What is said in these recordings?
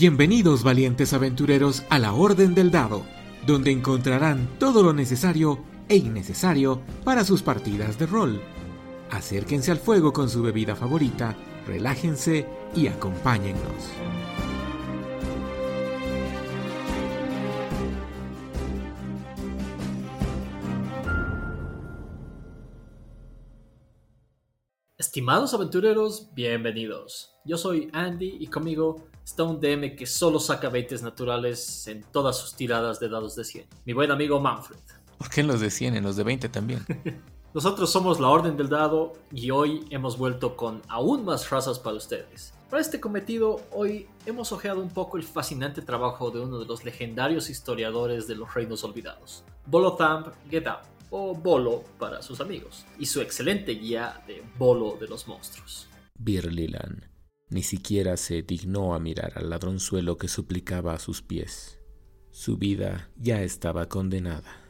Bienvenidos valientes aventureros a la Orden del Dado, donde encontrarán todo lo necesario e innecesario para sus partidas de rol. Acérquense al fuego con su bebida favorita, relájense y acompáñennos. Estimados aventureros, bienvenidos. Yo soy Andy y conmigo está un DM que solo saca 20 naturales en todas sus tiradas de dados de 100. Mi buen amigo Manfred. ¿Por qué en los de 100, en los de 20 también? Nosotros somos la Orden del Dado y hoy hemos vuelto con aún más razas para ustedes. Para este cometido, hoy hemos ojeado un poco el fascinante trabajo de uno de los legendarios historiadores de los Reinos Olvidados, Bolothamp Gedam o Bolo para sus amigos, y su excelente guía de Bolo de los monstruos. Birlilan ni siquiera se dignó a mirar al ladronzuelo que suplicaba a sus pies. Su vida ya estaba condenada.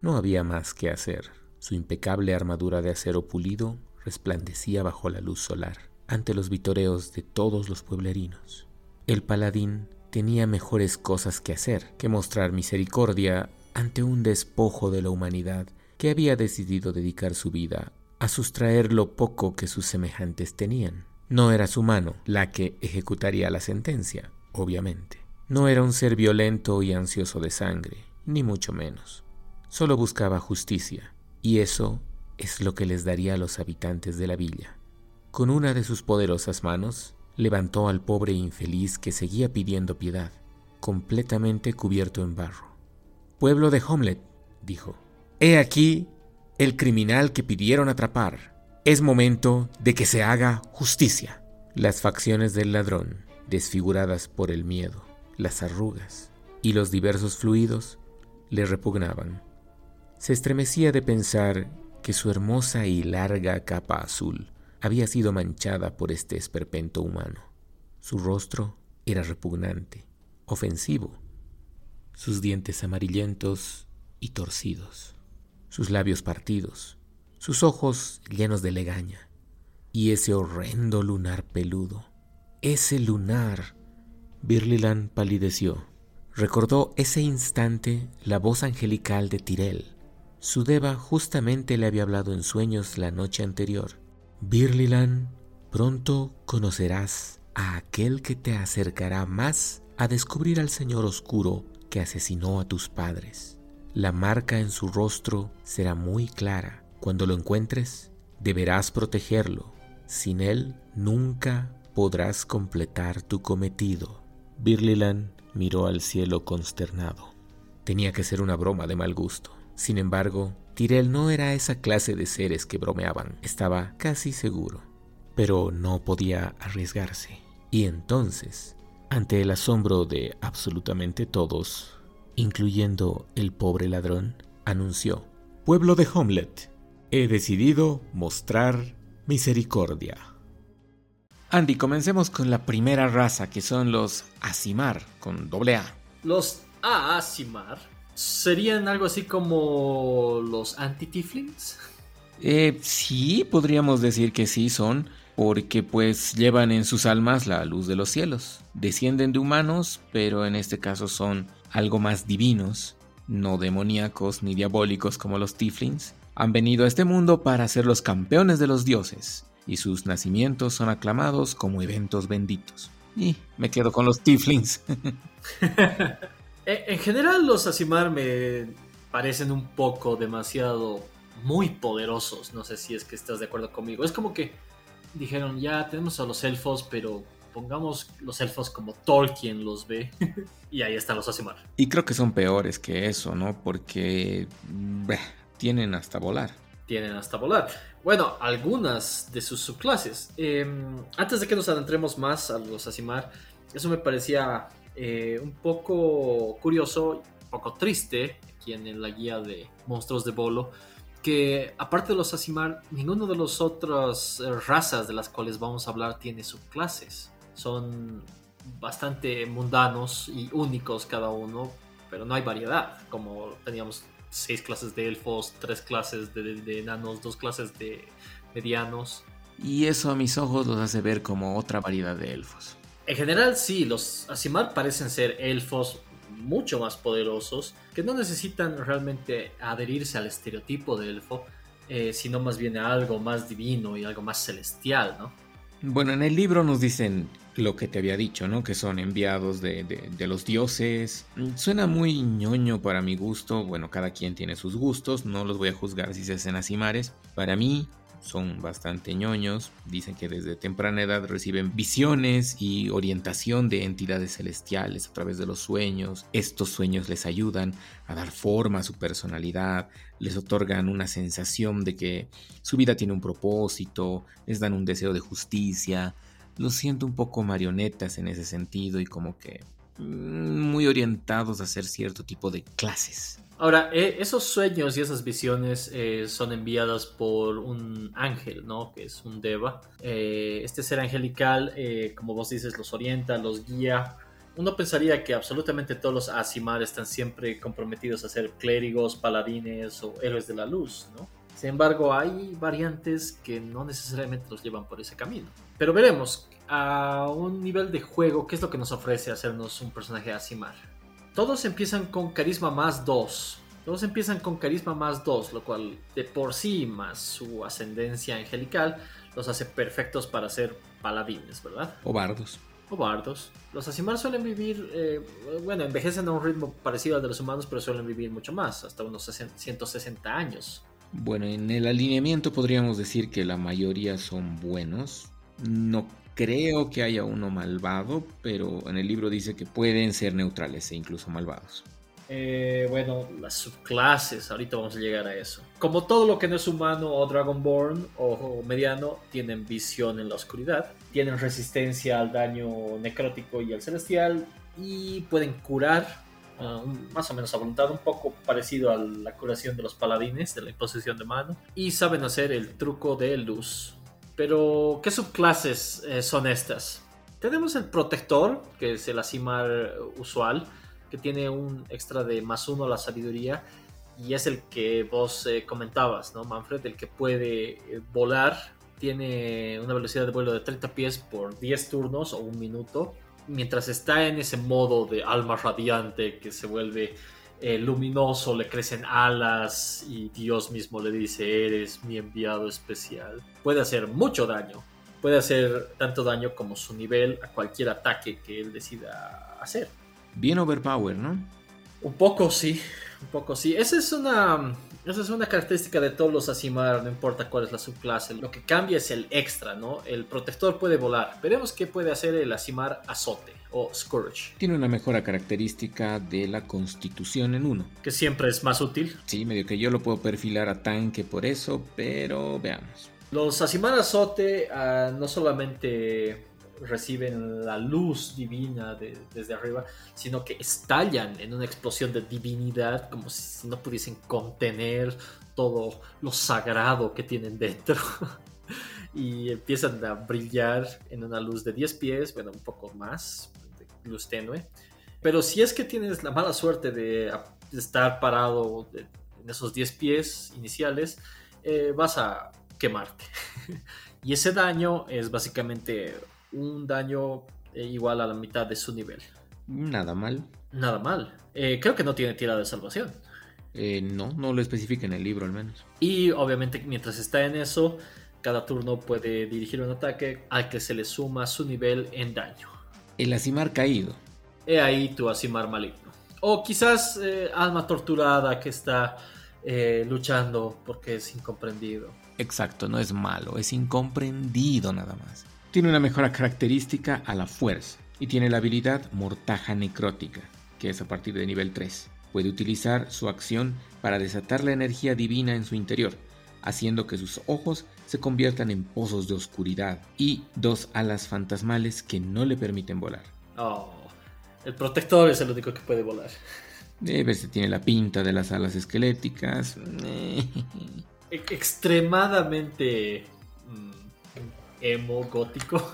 No había más que hacer. Su impecable armadura de acero pulido resplandecía bajo la luz solar, ante los vitoreos de todos los pueblerinos. El paladín tenía mejores cosas que hacer que mostrar misericordia ante un despojo de la humanidad que había decidido dedicar su vida a sustraer lo poco que sus semejantes tenían. No era su mano la que ejecutaría la sentencia, obviamente. No era un ser violento y ansioso de sangre, ni mucho menos. Solo buscaba justicia, y eso es lo que les daría a los habitantes de la villa. Con una de sus poderosas manos, levantó al pobre infeliz que seguía pidiendo piedad, completamente cubierto en barro. Pueblo de Homlet, dijo, He aquí el criminal que pidieron atrapar. Es momento de que se haga justicia. Las facciones del ladrón, desfiguradas por el miedo, las arrugas y los diversos fluidos, le repugnaban. Se estremecía de pensar que su hermosa y larga capa azul había sido manchada por este esperpento humano. Su rostro era repugnante, ofensivo, sus dientes amarillentos y torcidos sus labios partidos, sus ojos llenos de legaña, y ese horrendo lunar peludo. Ese lunar. Birlilan palideció. Recordó ese instante la voz angelical de Tirel. Su deva justamente le había hablado en sueños la noche anterior. Birlilan, pronto conocerás a aquel que te acercará más a descubrir al Señor Oscuro que asesinó a tus padres. La marca en su rostro será muy clara. Cuando lo encuentres, deberás protegerlo. Sin él, nunca podrás completar tu cometido. Birlilan miró al cielo consternado. Tenía que ser una broma de mal gusto. Sin embargo, Tyrell no era esa clase de seres que bromeaban. Estaba casi seguro. Pero no podía arriesgarse. Y entonces, ante el asombro de absolutamente todos, incluyendo el pobre ladrón, anunció, Pueblo de Homlet, he decidido mostrar misericordia. Andy, comencemos con la primera raza, que son los Asimar, con doble A. Los Asimar serían algo así como los anti-tiflins. Eh, sí, podríamos decir que sí son, porque pues llevan en sus almas la luz de los cielos. Descienden de humanos, pero en este caso son algo más divinos, no demoníacos ni diabólicos como los Tiflins, han venido a este mundo para ser los campeones de los dioses, y sus nacimientos son aclamados como eventos benditos. Y me quedo con los Tiflins. en general los Asimar me parecen un poco demasiado muy poderosos, no sé si es que estás de acuerdo conmigo. Es como que dijeron, ya tenemos a los elfos, pero pongamos los elfos como Tolkien los ve. y ahí están los Asimar. Y creo que son peores que eso, ¿no? Porque tienen hasta volar. Tienen hasta volar. Bueno, algunas de sus subclases. Em, antes de que nos adentremos más a los Asimar, eso me parecía eh, un poco curioso, un poco triste, aquí en la guía de monstruos de Bolo, que aparte de los Asimar, ninguno de las otras eh, razas de las cuales vamos a hablar tiene subclases son bastante mundanos y únicos cada uno, pero no hay variedad, como teníamos seis clases de elfos, tres clases de, enanos, dos clases de medianos. Y eso a mis ojos los hace ver como otra variedad de elfos. En general, sí, los Asimar parecen ser elfos mucho más poderosos que no necesitan realmente adherirse al estereotipo de elfo, eh, sino más bien a algo más divino y algo más celestial, ¿no? Bueno, en el libro nos dicen lo que te había dicho, ¿no? Que son enviados de, los dioses. Suena muy ñoño para mi gusto. Bueno, cada quien tiene sus gustos. No los voy a juzgar si se hacen asimares. Para mí, son bastante ñoños. Dicen que desde temprana edad reciben visiones y orientación de entidades celestiales a través de los sueños. Estos sueños les ayudan a dar forma a su personalidad, les otorgan una sensación de que su vida tiene un propósito, les dan un deseo de justicia. Los siento un poco marionetas en ese sentido y como que mm, muy orientados a hacer cierto tipo de clases. Ahora, eh, esos sueños y esas visiones eh, son enviadas por un ángel, ¿no? Que es un deva. Eh, este ser angelical, como vos dices, los orienta, los guía. Uno pensaría que absolutamente todos los Asimar están siempre comprometidos a ser clérigos, paladines o héroes de la luz, ¿no? Sin embargo, hay variantes que no necesariamente los llevan por ese camino. Pero veremos, a un nivel de juego, ¿qué es lo que nos ofrece hacernos un personaje Asimar? Todos empiezan con carisma más 2. Todos empiezan con carisma más 2, lo cual de por sí más su ascendencia angelical los hace perfectos para ser paladines, ¿verdad? O bardos. O bardos. Los Asimar suelen vivir, eh, bueno, envejecen a un ritmo parecido al de los humanos, pero suelen vivir mucho más, hasta unos 160 años. Bueno, en el alineamiento podríamos decir que la mayoría son buenos. No creo que haya uno malvado, pero en el libro dice que pueden ser neutrales e incluso malvados. Eh, bueno, las subclases, ahorita vamos a llegar a eso. Como todo lo que no es humano o Dragonborn o, mediano, tienen visión en la oscuridad, tienen resistencia al daño necrótico y al celestial y pueden curar ah, más o menos a voluntad, un poco parecido a la curación de los paladines de la imposición de mano y saben hacer el truco de luz pero, ¿qué subclases eh, son estas? Tenemos el protector, que es el Asimar usual, que tiene un extra de más uno a la sabiduría. Y es el que vos eh, comentabas, ¿no, Manfred? El que puede eh, volar. Tiene una velocidad de vuelo de 30 pies por 10 turnos o un minuto. Mientras está en ese modo de alma radiante que se vuelve eh, luminoso, le crecen alas y Dios mismo le dice, eres mi enviado especial. Puede hacer mucho daño, puede hacer tanto daño como su nivel a cualquier ataque que él decida hacer. Bien overpower, ¿no? Un poco sí, un poco sí. Esa es una, esa es una característica de todos los Asimar, no importa cuál es la subclase. Lo que cambia es el extra, ¿no? El protector puede volar. Veremos qué puede hacer el Asimar azote o Scourge. Tiene una mejora característica de la constitución en uno. Que siempre es más útil. Sí, medio que yo lo puedo perfilar a tanque por eso, pero veamos. Los Asimar Azote ah, no solamente reciben la luz divina desde arriba, sino que estallan en una explosión de divinidad, como si no pudiesen contener todo lo sagrado que tienen dentro. y empiezan a brillar en una luz de 10 pies, bueno, un poco más, luz tenue. Pero si es que tienes la mala suerte de estar parado en esos 10 pies iniciales, eh, vas a quemarte. y ese daño es básicamente un daño eh, igual a la mitad de su nivel. Nada mal. Nada mal. Eh, creo que no tiene tirada de salvación. no, no lo especifica en el libro al menos. Y obviamente mientras está en eso, cada turno puede dirigir un ataque al que se le suma su nivel en daño. El Asimar caído. He ahí tu Asimar maligno. O quizás eh, alma torturada que está eh, luchando porque es incomprendido. Exacto, no es malo, es incomprendido nada más. Tiene una mejora característica a la fuerza y tiene la habilidad Mortaja Necrótica, que es a partir de nivel 3. Puede utilizar su acción para desatar la energía divina en su interior, haciendo que sus ojos se conviertan en pozos de oscuridad y dos alas fantasmales que no le permiten volar. Oh, el protector es el único que puede volar. Debe se tiene la pinta de las alas esqueléticas. E-, extremadamente mm, emo gótico.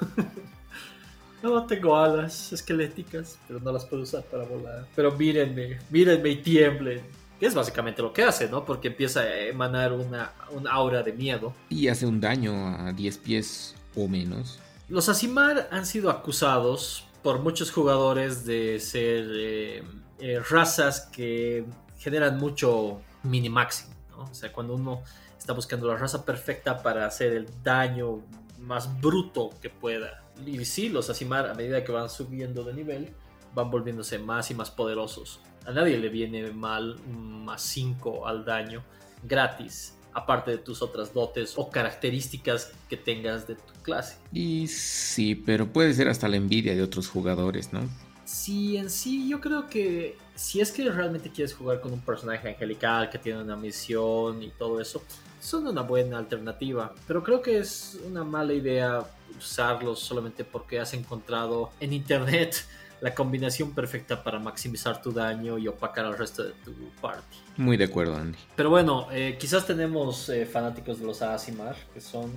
no tengo alas esqueléticas, pero no las puedo usar para volar. Pero mírenme, mírenme y tiemblen. Que es básicamente lo que hace, ¿no? Porque empieza a emanar una, un aura de miedo. Y hace un daño a 10 pies o menos. Los Asimar han sido acusados por muchos jugadores de ser eh, eh, razas que generan mucho minimaxing. ¿no? O sea, cuando uno está buscando la raza perfecta para hacer el daño más bruto que pueda. Y sí, los Asimar a medida que van subiendo de nivel van volviéndose más y más poderosos. A nadie le viene mal un más 5 al daño gratis, aparte de tus otras dotes o características que tengas de tu clase. Y sí, pero puede ser hasta la envidia de otros jugadores, ¿no? Sí, en sí, yo creo que si es que realmente quieres jugar con un personaje angelical que tiene una misión y todo eso, son una buena alternativa. Pero creo que es una mala idea usarlos solamente porque has encontrado en internet la combinación perfecta para maximizar tu daño y opacar al resto de tu party. Muy de acuerdo, Andy. Pero bueno, eh, quizás tenemos eh, fanáticos de los Asimar, que son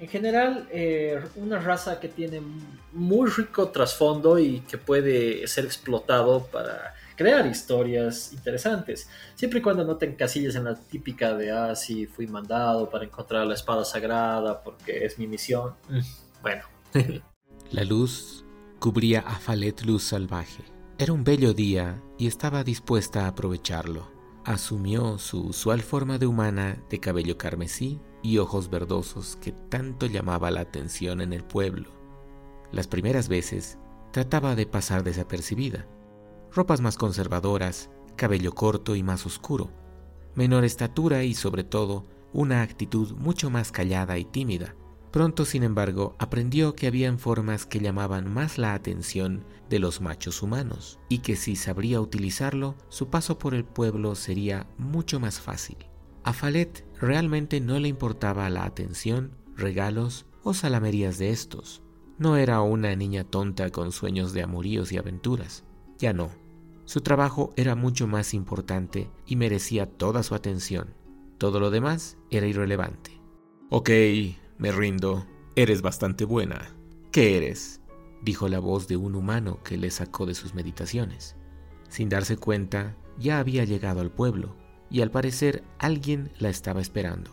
en general eh, una raza que tiene muy rico trasfondo y que puede ser explotado para crear historias interesantes. Siempre y cuando no te encasilles en la típica de, ah, sí, fui mandado para encontrar la espada sagrada porque es mi misión. Mm, bueno. la luz cubría a Falet luz salvaje. Era un bello día y estaba dispuesta a aprovecharlo. Asumió su usual forma de humana de cabello carmesí y ojos verdosos que tanto llamaba la atención en el pueblo. Las primeras veces trataba de pasar desapercibida. Ropas más conservadoras, cabello corto y más oscuro, menor estatura y sobre todo una actitud mucho más callada y tímida. Pronto, sin embargo, aprendió que habían formas que llamaban más la atención de los machos humanos y que si sabría utilizarlo, su paso por el pueblo sería mucho más fácil. A Falet realmente no le importaba la atención, regalos o salamerías de estos. No era una niña tonta con sueños de amoríos y aventuras. Ya no. Su trabajo era mucho más importante y merecía toda su atención. Todo lo demás era irrelevante. Ok, me rindo. Eres bastante buena. ¿Qué eres? dijo la voz de un humano que le sacó de sus meditaciones. Sin darse cuenta, ya había llegado al pueblo, y al parecer alguien la estaba esperando.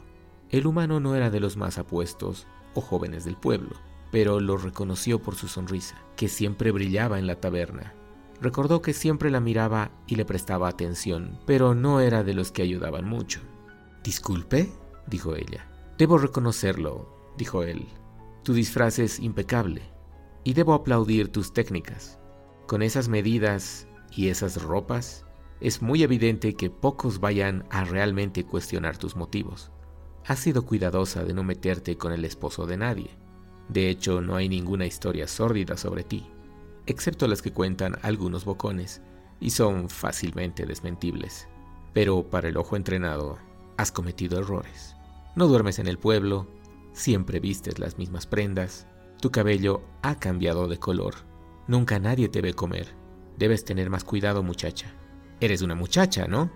El humano no era de los más apuestos o jóvenes del pueblo, pero lo reconoció por su sonrisa, que siempre brillaba en la taberna. Recordó que siempre la miraba y le prestaba atención, pero no era de los que ayudaban mucho. Disculpe, dijo ella. Debo reconocerlo, dijo él. Tu disfraz es impecable y debo aplaudir tus técnicas. Con esas medidas y esas ropas, es muy evidente que pocos vayan a realmente cuestionar tus motivos. Has sido cuidadosa de no meterte con el esposo de nadie. De hecho, no hay ninguna historia sórdida sobre ti, excepto las que cuentan algunos bocones, y son fácilmente desmentibles. Pero para el ojo entrenado, has cometido errores. No duermes en el pueblo, Siempre vistes las mismas prendas. Tu cabello ha cambiado de color. Nunca nadie te ve comer. Debes tener más cuidado, muchacha. Eres una muchacha, ¿no?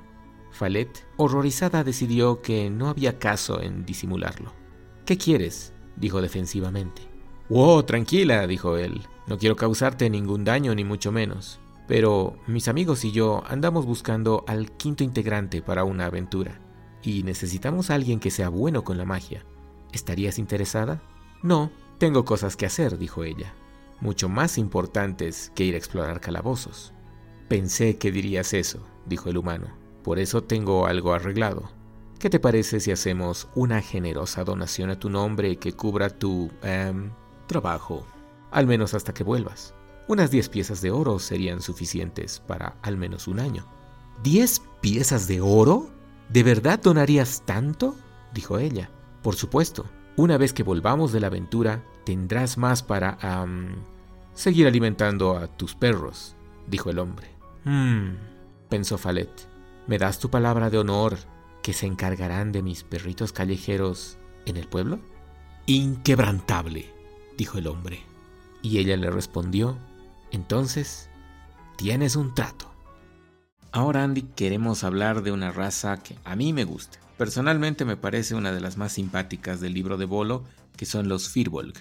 Falet, horrorizada, decidió que no había caso en disimularlo. ¿Qué quieres? dijo defensivamente. Wow, tranquila, dijo él. No quiero causarte ningún daño, ni mucho menos. Pero mis amigos y yo andamos buscando al quinto integrante para una aventura. Y necesitamos a alguien que sea bueno con la magia. ¿Estarías interesada? No, tengo cosas que hacer, dijo ella, mucho más importantes que ir a explorar calabozos. Pensé que dirías eso, dijo el humano, por eso tengo algo arreglado. ¿Qué te parece si hacemos una generosa donación a tu nombre que cubra tu em, trabajo, al menos hasta que vuelvas? Unas 10 piezas de oro serían suficientes para al menos un año. ¿Diez piezas de oro? ¿De verdad donarías tanto? dijo ella. Por supuesto, una vez que volvamos de la aventura, tendrás más para seguir alimentando a tus perros, dijo el hombre. Hmm, pensó Falet. ¿Me das tu palabra de honor que se encargarán de mis perritos callejeros en el pueblo? Inquebrantable, dijo el hombre. Y ella le respondió, entonces, tienes un trato. Ahora, Andy, queremos hablar de una raza que a mí me gusta. Personalmente me parece una de las más simpáticas del libro de Bolo, que son los Firbolg.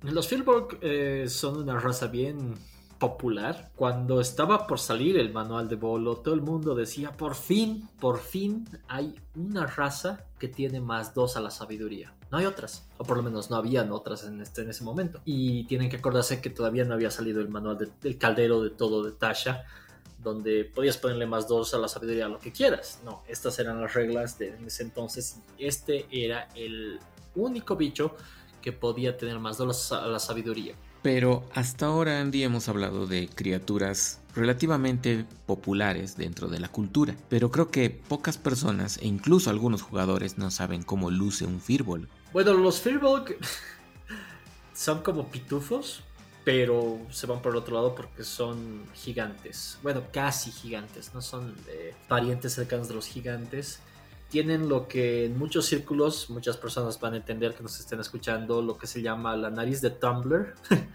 Los Firbolg eh, son una raza bien popular. Cuando estaba por salir el manual de Bolo, todo el mundo decía, por fin, por fin hay una raza que tiene más dos a la sabiduría. No hay otras, o por lo menos no habían otras en, este, en ese momento. Y tienen que acordarse que todavía no había salido el manual del caldero de todo de Tasha, donde podías ponerle más dos a la sabiduría, lo que quieras. No, estas eran las reglas de ese entonces. Este era el único bicho que podía tener más dos a la sabiduría. Pero hasta ahora, Andy, hemos hablado de criaturas relativamente populares dentro de la cultura, pero creo que pocas personas e incluso algunos jugadores no saben cómo luce un Firbolg. Bueno, los Firbolg son como pitufos, pero se van por el otro lado porque son gigantes. Bueno, casi gigantes, no son eh, parientes cercanos de los gigantes. Tienen lo que en muchos círculos muchas personas van a entender que nos estén escuchando, lo que se llama la nariz de Tumblr.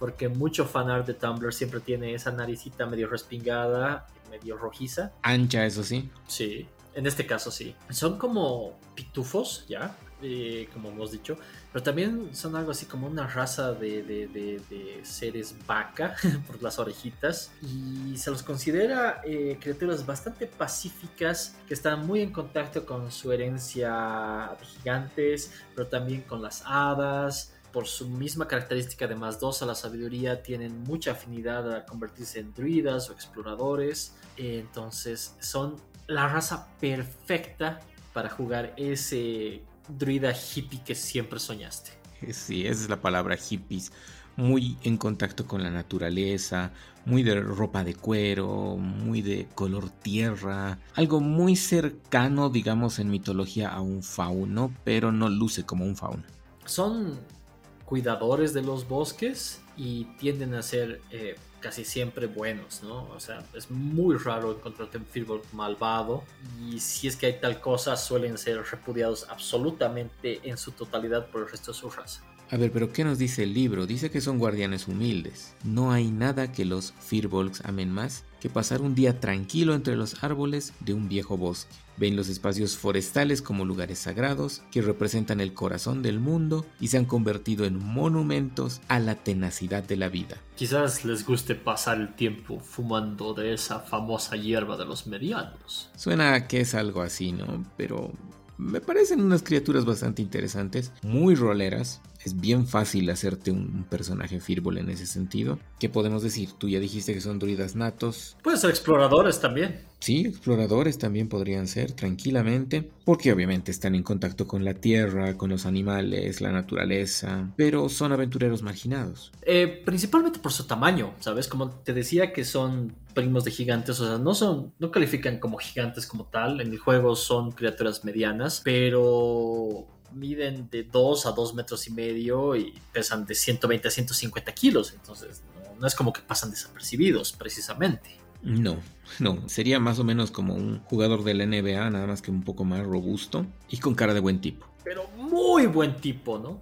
porque mucho fanart de Tumblr siempre tiene esa naricita medio respingada, medio rojiza. Ancha, eso sí. Sí, en este caso sí. Son como pitufos, ¿ya? Eh, como hemos dicho, pero también son algo así como una raza de, seres vaca por las orejitas y se los considera eh, criaturas bastante pacíficas que están muy en contacto con su herencia de gigantes, pero también con las hadas, por su misma característica de más dos a la sabiduría, tienen mucha afinidad a convertirse en druidas o exploradores. Entonces son la raza perfecta para jugar ese druida hippie que siempre soñaste. Sí, esa es la palabra hippies. Muy en contacto con la naturaleza, muy de ropa de cuero, muy de color tierra, algo muy cercano, digamos, en mitología a un fauno, pero no luce como un fauno. Son cuidadores de los bosques y tienden a ser eh, casi siempre buenos, ¿no? O sea, es muy raro encontrarte un Firbolg malvado y si es que hay tal cosa suelen ser repudiados absolutamente en su totalidad por el resto de su raza. A ver, pero ¿qué nos dice el libro? Dice que son guardianes humildes. No hay nada que los Firbolgs amen más que pasar un día tranquilo entre los árboles de un viejo bosque. Ven los espacios forestales como lugares sagrados que representan el corazón del mundo y se han convertido en monumentos a la tenacidad de la vida. Quizás les guste pasar el tiempo fumando de esa famosa hierba de los medianos. Suena que es algo así, ¿no? Pero me parecen unas criaturas bastante interesantes, muy roleras. Es bien fácil hacerte un personaje Firbol en ese sentido. ¿Qué podemos decir? Tú ya dijiste que son druidas natos. Pueden ser exploradores también. Sí, exploradores también podrían ser tranquilamente, porque obviamente están en contacto con la tierra, con los animales, la naturaleza, pero son aventureros marginados. Eh, principalmente por su tamaño, ¿sabes? Como te decía que son primos de gigantes, o sea, no son, no califican como gigantes como tal, en el juego son criaturas medianas, pero miden de 2 a 2 metros y medio y pesan de 120 a 150 kilos, entonces no es como que pasan desapercibidos precisamente. No, no, sería más o menos como un jugador de la NBA, nada más que un poco más robusto y con cara de buen tipo. Pero muy buen tipo, ¿no?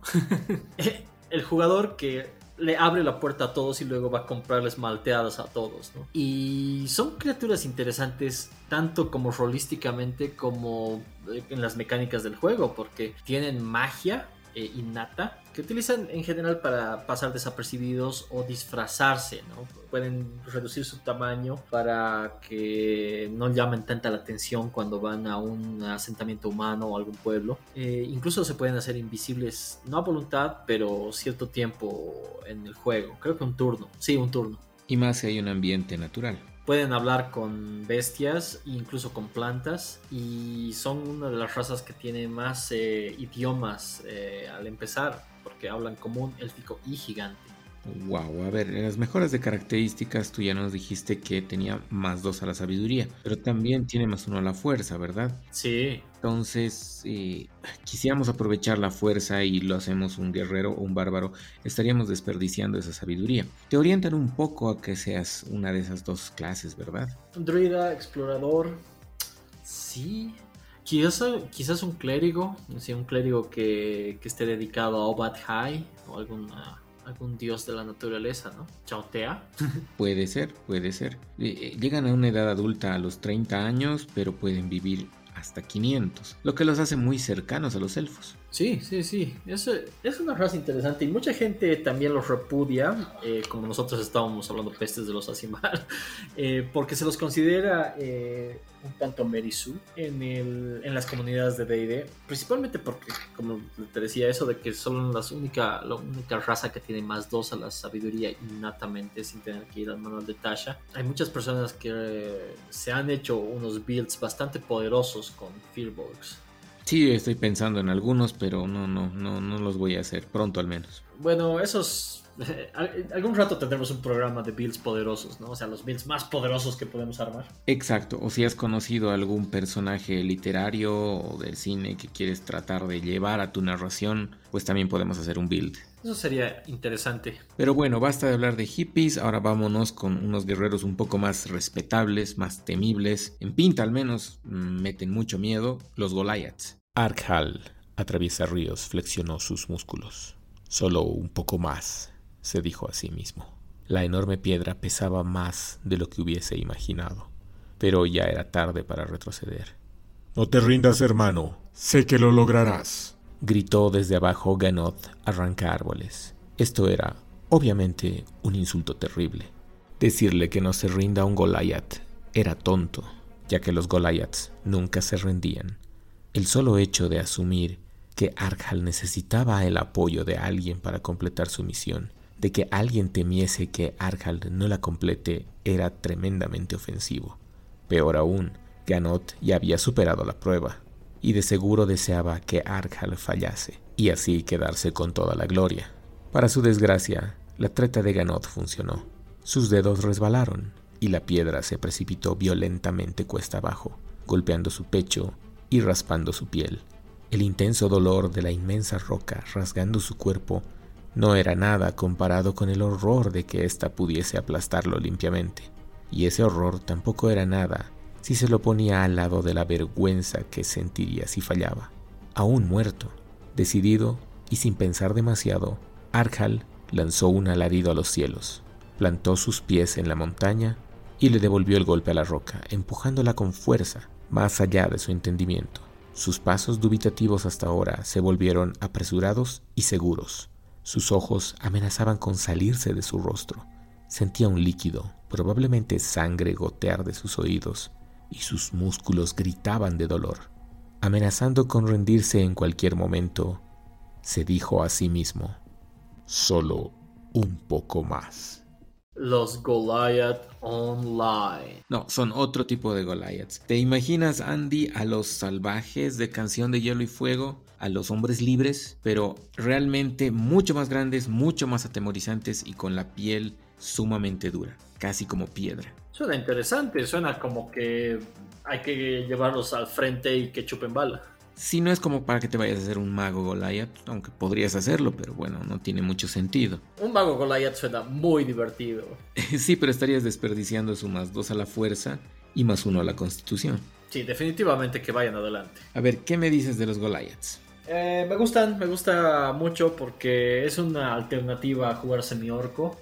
El jugador que le abre la puerta a todos y luego va a comprarles malteadas a todos, ¿no? Y son criaturas interesantes tanto como rolísticamente como eh, en las mecánicas del juego, porque tienen magia eh, innata que utilizan en general para pasar desapercibidos o disfrazarse, ¿no? Pueden reducir su tamaño para que no llamen tanta la atención cuando van a un asentamiento humano o algún pueblo. Eh, incluso se pueden hacer invisibles, no a voluntad, pero cierto tiempo en el juego. Creo que un turno, sí, un turno. Y más si hay un ambiente natural pueden hablar con bestias incluso con plantas y son una de las razas que tiene más eh, idiomas eh, al empezar porque hablan común, élfico y gigante. Wow, a ver, en las mejoras de características tú ya nos dijiste que tenía más dos a la sabiduría, pero también tiene más uno a la fuerza, ¿verdad? Sí. Entonces, eh, quisiéramos aprovechar la fuerza y lo hacemos un guerrero o un bárbaro, estaríamos desperdiciando esa sabiduría. Te orientan un poco a que seas una de esas dos clases, ¿verdad? Druida, explorador, sí. Quizás, quizás un clérigo, un clérigo que, que esté dedicado a Obat High o alguna algún dios de la naturaleza, ¿no? Chaotea. puede ser, puede ser. Eh, eh, llegan a una edad adulta a los 30 años, pero pueden vivir hasta 500, lo que los hace muy cercanos a los elfos. Sí, sí, sí. Es, es una raza interesante y mucha gente también los repudia, eh, como nosotros estábamos hablando pestes de los Asimar, eh, porque se los considera eh, un tanto Merisu en, el, en las comunidades de D&D, principalmente porque, como te decía, eso de que son las única, la única raza que tiene más dos a la sabiduría innatamente sin tener que ir al manual de Tasha. Hay muchas personas que se han hecho unos builds bastante poderosos con Fearbolgs Sí, estoy pensando en algunos, pero no, no, no, no los voy a hacer pronto al menos. Bueno, esos algún rato tendremos un programa de builds poderosos, ¿no? O sea, los builds más poderosos que podemos armar. Exacto, o si has conocido algún personaje literario o del cine que quieres tratar de llevar a tu narración, pues también podemos hacer un build. Eso sería interesante. Pero bueno, basta de hablar de hippies, ahora vámonos con unos guerreros un poco más respetables, más temibles. En pinta al menos, mm, meten mucho miedo, los Goliaths. Arkhal atraviesa ríos, flexionó sus músculos. Solo un poco más se dijo a sí mismo. La enorme piedra pesaba más de lo que hubiese imaginado, pero ya era tarde para retroceder. No te rindas, hermano. Sé que lo lograrás. Gritó desde abajo Ganoth, arranca árboles. Esto era, obviamente, un insulto terrible. Decirle que no se rinda a un Goliath era tonto, ya que los Goliaths nunca se rendían. El solo hecho de asumir que Arkhal necesitaba el apoyo de alguien para completar su misión de que alguien temiese que Arghal no la complete era tremendamente ofensivo. Peor aún, Ganot ya había superado la prueba, y de seguro deseaba que Arghal fallase, y así quedarse con toda la gloria. Para su desgracia, la treta de Ganot funcionó. Sus dedos resbalaron, y la piedra se precipitó violentamente cuesta abajo, golpeando su pecho y raspando su piel. El intenso dolor de la inmensa roca rasgando su cuerpo no era nada comparado con el horror de que ésta pudiese aplastarlo limpiamente, y ese horror tampoco era nada si se lo ponía al lado de la vergüenza que sentiría si fallaba. Aún muerto, decidido y sin pensar demasiado, Arkhal lanzó un alarido a los cielos, plantó sus pies en la montaña y le devolvió el golpe a la roca, empujándola con fuerza, más allá de su entendimiento. Sus pasos dubitativos hasta ahora se volvieron apresurados y seguros, sus ojos amenazaban con salirse de su rostro. Sentía un líquido, probablemente sangre, gotear de sus oídos, y sus músculos gritaban de dolor. Amenazando con rendirse en cualquier momento, se dijo a sí mismo, solo un poco más. Los Goliath Online. No, son otro tipo de Goliaths. ¿Te imaginas, Andy, a los salvajes de Canción de Hielo y Fuego? A los hombres libres, pero realmente mucho más grandes, mucho más atemorizantes y con la piel sumamente dura, casi como piedra. Suena interesante, suena como que hay que llevarlos al frente y que chupen bala. Si no es como para que te vayas a hacer un mago Goliath, aunque podrías hacerlo, pero bueno, no tiene mucho sentido. Un mago Goliath suena muy divertido. sí, pero estarías desperdiciando su más dos a la fuerza y más uno a la constitución. Sí, definitivamente que vayan adelante. A ver, ¿qué me dices de los Goliaths? Eh, me gustan, me gusta mucho porque es una alternativa a jugar semi-orco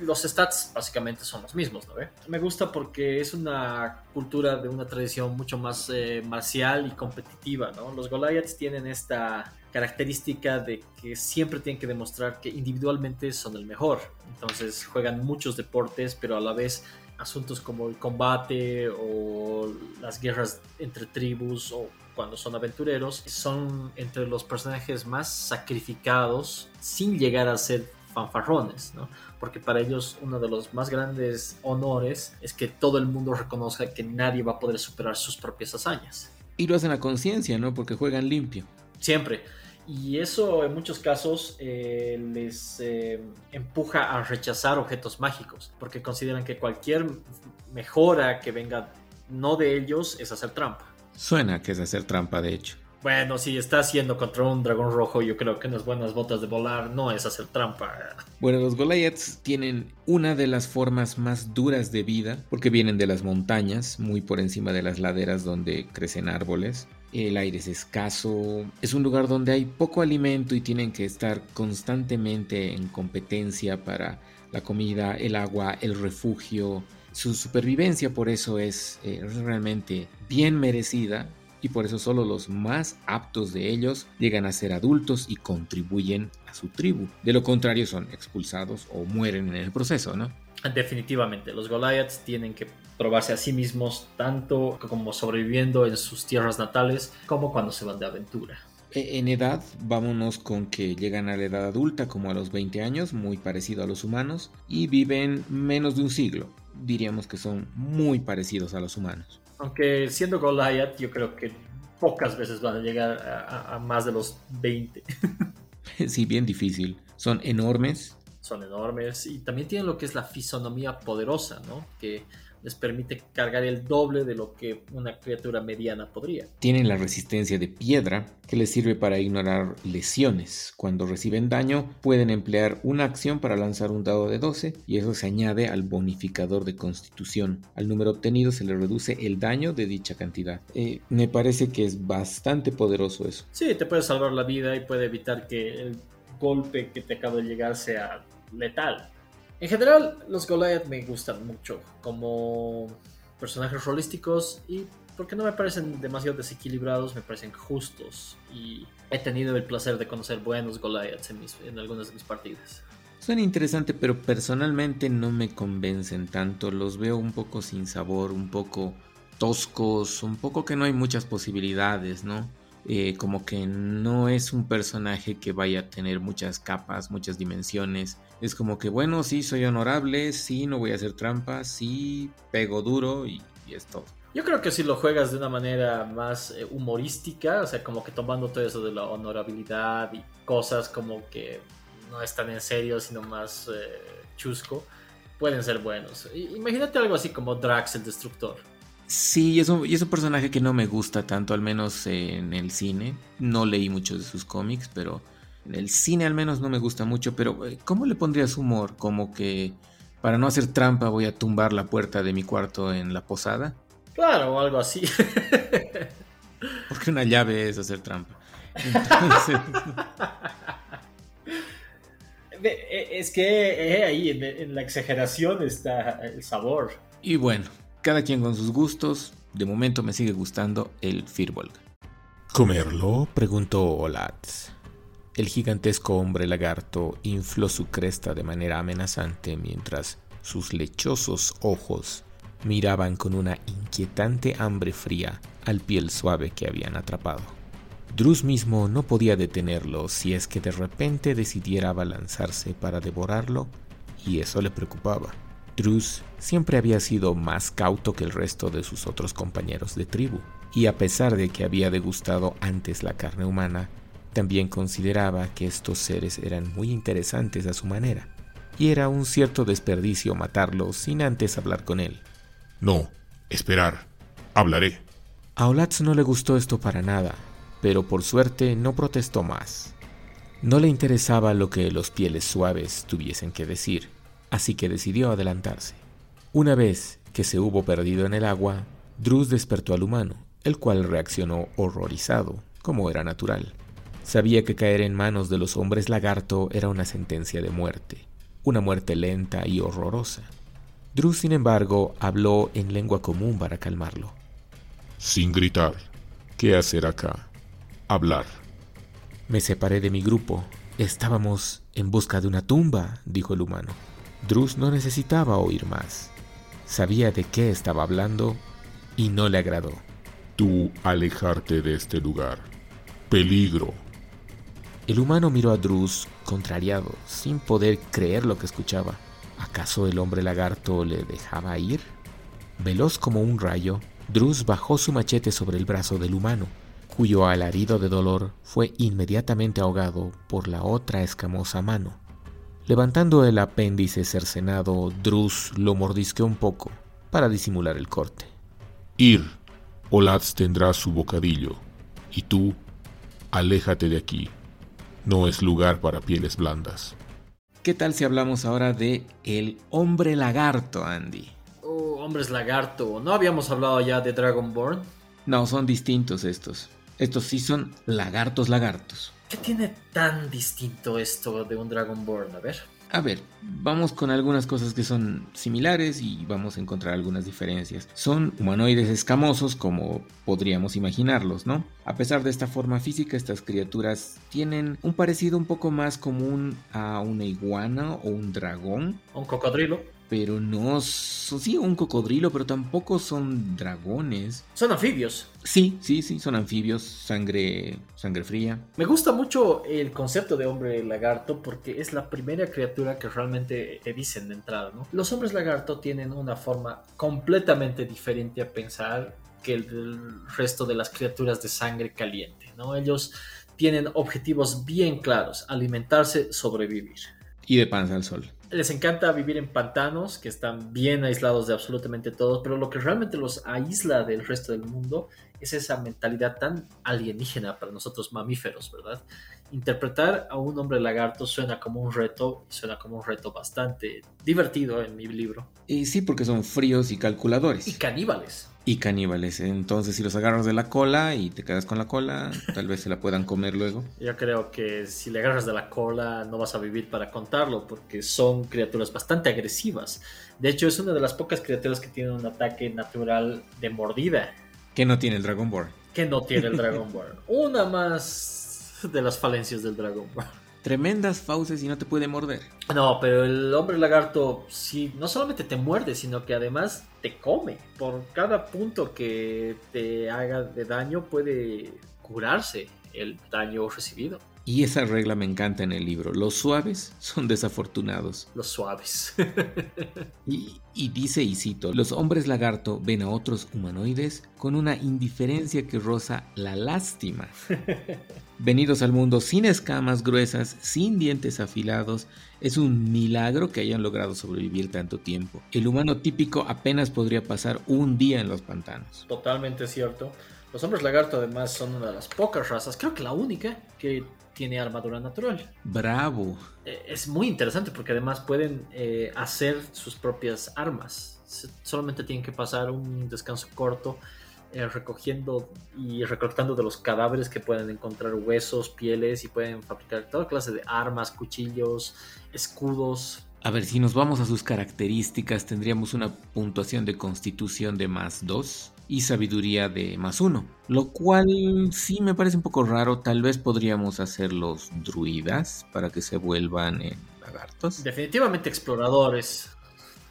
los stats básicamente son los mismos, ¿no? Me gusta porque es una cultura de una tradición mucho más eh, marcial y competitiva, ¿no? Los Goliaths tienen esta característica de que siempre tienen que demostrar que individualmente son el mejor. Entonces juegan muchos deportes, pero a la vez asuntos como el combate o las guerras entre tribus o cuando son aventureros son entre los personajes más sacrificados sin llegar a ser fanfarrones, ¿no? Porque para ellos uno de los más grandes honores es que todo el mundo reconozca que nadie va a poder superar sus propias hazañas. Y lo hacen a conciencia, ¿no? Porque juegan limpio. Siempre. Y eso en muchos casos eh, les eh, empuja a rechazar objetos mágicos, porque consideran que cualquier mejora que venga no de ellos es hacer trampa. Suena que es hacer trampa, de hecho. Bueno, si está haciendo contra un dragón rojo, yo creo que unas buenas botas de volar no es hacer trampa. Bueno, los Goliaths tienen una de las formas más duras de vida, porque vienen de las montañas, muy por encima de las laderas donde crecen árboles. El aire es escaso, es un lugar donde hay poco alimento y tienen que estar constantemente en competencia para la comida, el agua, el refugio. Su supervivencia por eso es eh, realmente bien merecida y por eso solo los más aptos de ellos llegan a ser adultos y contribuyen a su tribu. De lo contrario son expulsados o mueren en el proceso, ¿no? Definitivamente, los Goliaths tienen que probarse a sí mismos tanto como sobreviviendo en sus tierras natales como cuando se van de aventura. E, en edad, vámonos con que llegan a la edad adulta como a los 20 años, muy parecido a los humanos, y viven menos de un siglo. Diríamos que son muy parecidos a los humanos. Aunque siendo Goliath, yo creo que pocas veces van a llegar a, a más de los 20. sí, bien difícil. Son enormes. Son enormes y también tienen lo que es la fisonomía poderosa, ¿no? Que les permite cargar el doble de lo que una criatura mediana podría. Tienen la resistencia de piedra que les sirve para ignorar lesiones. Cuando reciben daño pueden emplear una acción para lanzar un dado de 12 y eso se añade al bonificador de constitución. Al número obtenido se le reduce el daño de dicha cantidad. Eh, me parece que es bastante poderoso eso. Sí, te puede salvar la vida y puede evitar que el golpe que te acaba de llegar sea letal. En general, los Goliath me gustan mucho como personajes rolísticos y porque no me parecen demasiado desequilibrados, me parecen justos y he tenido el placer de conocer buenos Goliaths en, en algunas de mis partidas. Son interesantes, pero personalmente no me convencen tanto. Los veo un poco sin sabor, un poco toscos, un poco que no hay muchas posibilidades, ¿no? Eh, como que no es un personaje que vaya a tener muchas capas, muchas dimensiones. Es como que, bueno, sí, soy honorable, sí, no voy a hacer trampas, sí, pego duro y, es todo. Yo creo que si lo juegas de una manera más eh, humorística, o sea, como que tomando todo eso de la honorabilidad y cosas como que no están en serio, sino más eh, chusco, pueden ser buenos. Imagínate algo así como Drax el Destructor. Sí, y es, un, es un personaje que no me gusta tanto, al menos en el cine. No leí muchos de sus cómics, pero en el cine al menos no me gusta mucho. Pero, eh, ¿cómo le pondrías humor? Como que para no hacer trampa voy a tumbar la puerta de mi cuarto en la posada. Claro, o algo así. Porque una llave es hacer trampa. Eh, es que eh, ahí en la exageración está el sabor. Y bueno, cada quien con sus gustos. De momento me sigue gustando el Firbolg. ¿Comerlo? preguntó Olatz. El gigantesco hombre lagarto infló su cresta de manera amenazante mientras sus lechosos ojos miraban con una inquietante hambre fría al piel suave que habían atrapado. Drus mismo no podía detenerlo si es que de repente decidiera abalanzarse para devorarlo, y eso le preocupaba. Drus siempre había sido más cauto que el resto de sus otros compañeros de tribu, y a pesar de que había degustado antes la carne humana, también consideraba que estos seres eran muy interesantes a su manera, y era un cierto desperdicio matarlos sin antes hablar con él. No, esperar. Hablaré. A Olatz no le gustó esto para nada, pero por suerte no protestó más. No le interesaba lo que los pieles suaves tuviesen que decir así que decidió adelantarse. Una vez que se hubo perdido en el agua, Drus despertó al humano, el cual reaccionó horrorizado, como era natural. Sabía que caer en manos de los hombres lagarto era una sentencia de muerte, una muerte lenta y horrorosa. Drus, sin embargo, habló en lengua común para calmarlo. Sin gritar. ¿Qué hacer acá? Hablar. Me separé de mi grupo. Estábamos en busca de una tumba, dijo el humano. Drus no necesitaba oír más. Sabía de qué estaba hablando y no le agradó. Tú alejarte de este lugar. Peligro. El humano miró a Drus contrariado, sin poder creer lo que escuchaba. ¿Acaso el hombre lagarto le dejaba ir? Veloz como un rayo, Drus bajó su machete sobre el brazo del humano, cuyo alarido de dolor fue inmediatamente ahogado por la otra escamosa mano. Levantando el apéndice cercenado, Drus lo mordisqueó un poco para disimular el corte. Ir, Olatz tendrá su bocadillo, y tú, aléjate de aquí. No es lugar para pieles blandas. ¿Qué tal si hablamos ahora de el hombre lagarto, Andy? Oh, hombres lagarto. ¿No habíamos hablado ya de Dragonborn? No, son distintos estos. Estos sí son lagartos lagartos. ¿Qué tiene tan distinto esto de un Dragonborn? A ver. A ver, vamos con algunas cosas que son similares y vamos a encontrar algunas diferencias. Son humanoides escamosos como podríamos imaginarlos, ¿no? A pesar de esta forma física, estas criaturas tienen un parecido un poco más común a una iguana o un dragón. Un cocodrilo pero no son, sí, un cocodrilo, pero tampoco son dragones. Son anfibios. Sí, sí, sí, son anfibios, sangre, sangre fría. Me gusta mucho el concepto de hombre lagarto porque es la primera criatura que realmente te dicen de entrada, ¿no? Los hombres lagarto tienen una forma completamente diferente a pensar que el resto de las criaturas de sangre caliente, ¿no? Ellos tienen objetivos bien claros, alimentarse, sobrevivir. Y de panza al sol les encanta vivir en pantanos que están bien aislados de absolutamente todos, pero lo que realmente los aísla del resto del mundo es esa mentalidad tan alienígena para nosotros mamíferos, ¿verdad? Interpretar a un hombre lagarto suena como un reto, suena como un reto bastante divertido en mi libro. Y sí, porque son fríos y calculadores. Y caníbales y caníbales. Entonces, si los agarras de la cola y te quedas con la cola, tal vez se la puedan comer luego. Yo creo que si le agarras de la cola no vas a vivir para contarlo, porque son criaturas bastante agresivas. De hecho, es una de las pocas criaturas que tienen un ataque natural de mordida. Que no tiene el Dragonborn. Que no tiene el Dragonborn. una más de las falencias del Dragonborn tremendas fauces y no te puede morder. No, pero el hombre lagarto sí, no solamente te muerde, sino que además te come. Por cada punto que te haga de daño puede curarse el daño recibido. Y esa regla me encanta en el libro. Los suaves son desafortunados. Los suaves. y, y, dice, y cito, los hombres lagarto ven a otros humanoides con una indiferencia que roza la lástima. Venidos al mundo sin escamas gruesas, sin dientes afilados, es un milagro que hayan logrado sobrevivir tanto tiempo. El humano típico apenas podría pasar un día en los pantanos. Totalmente cierto. Los hombres lagarto además son una de las pocas razas, creo que la única, que tiene armadura natural. Bravo. Eh, es muy interesante porque además pueden eh, hacer sus propias armas. Solamente tienen que pasar un descanso corto eh, recogiendo y recolectando de los cadáveres que pueden encontrar huesos, pieles y pueden fabricar toda clase de armas, cuchillos, escudos. A ver, si nos vamos a sus características, tendríamos una puntuación de constitución de más 2 y sabiduría de más uno. Lo cual sí me parece un poco raro. Tal vez podríamos hacer los druidas para que se vuelvan en lagartos. Definitivamente exploradores.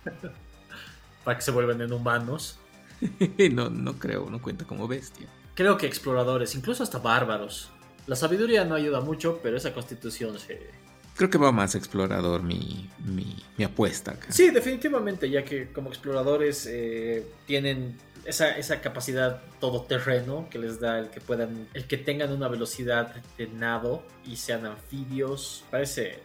para que se vuelvan en humanos. no, no creo, no cuenta como bestia. Creo que exploradores, incluso hasta bárbaros. La sabiduría no ayuda mucho, pero esa constitución se, creo que va más explorador mi, mi, apuesta. Sí, definitivamente, ya que como exploradores eh, tienen esa, esa capacidad todoterreno que les da el que puedan, el que tengan una velocidad de nado y sean anfibios. Parece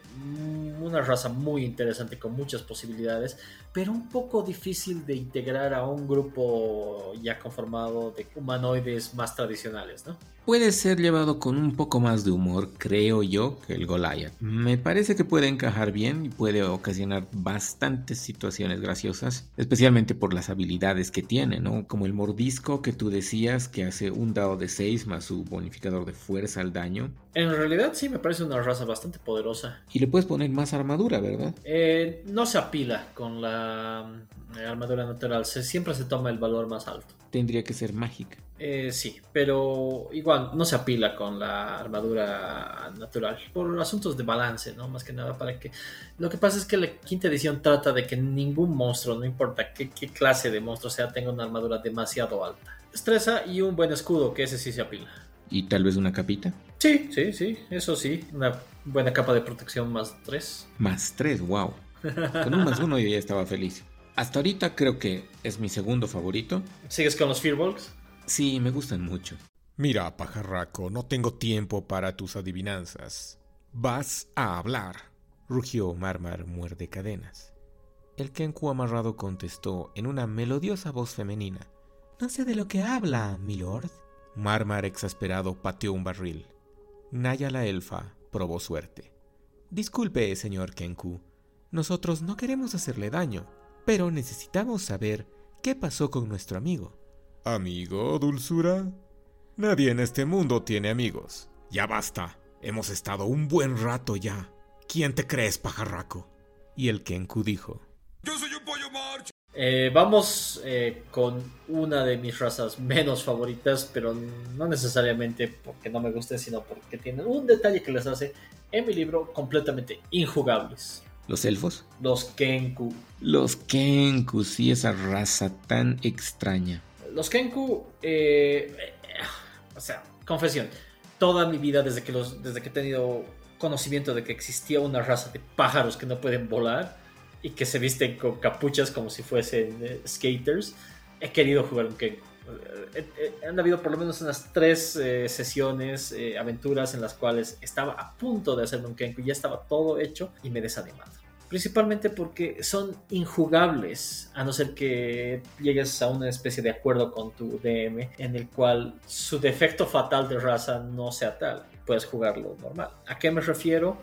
una raza muy interesante con muchas posibilidades, pero un poco difícil de integrar a un grupo ya conformado de humanoides más tradicionales, ¿no? Puede ser llevado con un poco más de humor, creo yo, que el Goliath. Me parece que puede encajar bien y puede ocasionar bastantes situaciones graciosas, especialmente por las habilidades que tiene, ¿no? Como el mordisco que tú decías que hace un dado de 6 más su bonificador de fuerza al daño. En realidad sí me parece una raza bastante poderosa. Y le puedes poner más armadura, ¿verdad? Eh, no se apila con la eh, armadura natural, se, siempre se toma el valor más alto. Tendría que ser mágica. Eh, sí, pero igual no se apila con la armadura natural por asuntos de balance, ¿no? Más que nada para que... Lo que pasa es que la quinta edición trata de que ningún monstruo, no importa qué, clase de monstruo sea, tenga una armadura demasiado alta. Estresa y un buen escudo, que ese sí se apila. ¿Y tal vez una capita? Sí, sí, sí, eso sí. Una buena capa de protección más 3. Más 3, wow. Con un más uno yo ya estaba feliz. Hasta ahorita creo que es mi segundo favorito. ¿Sigues con los Fearbolgs? Sí, me gustan mucho. Mira, pajarraco, no tengo tiempo para tus adivinanzas. Vas a hablar. rugió Marmar muerde cadenas. El Kenku amarrado contestó en una melodiosa voz femenina. No sé de lo que habla, milord. Marmar exasperado pateó un barril. Naya la elfa probó suerte. Disculpe, señor Kenku. Nosotros no queremos hacerle daño, pero necesitamos saber qué pasó con nuestro amigo. ¿Amigo, dulzura? Nadie en este mundo tiene amigos. Ya basta. Hemos estado un buen rato ya. ¿Quién te crees, pajarraco? Y el Kenku dijo: ¡Yo soy un pollo march! Eh, vamos eh, con una de mis razas menos favoritas, pero no necesariamente porque no me gusten, sino porque tienen un detalle que les hace en mi libro completamente injugables. ¿Los elfos? Los Kenku. Los Kenku, sí, esa raza tan extraña. Los Kenku, eh, o sea, confesión, toda mi vida desde que, los, desde que he tenido conocimiento de que existía una raza de pájaros que no pueden volar y que se visten con capuchas como si fuesen eh, skaters, he querido jugar un Kenku. Eh, eh, han habido por lo menos unas tres sesiones, aventuras en las cuales estaba a punto de hacerme un Kenku, ya estaba todo hecho y me he desanimado. Principalmente porque son injugables, a no ser que llegues a una especie de acuerdo con tu DM en el cual su defecto fatal de raza no sea tal. Puedes jugarlo normal. ¿A qué me refiero?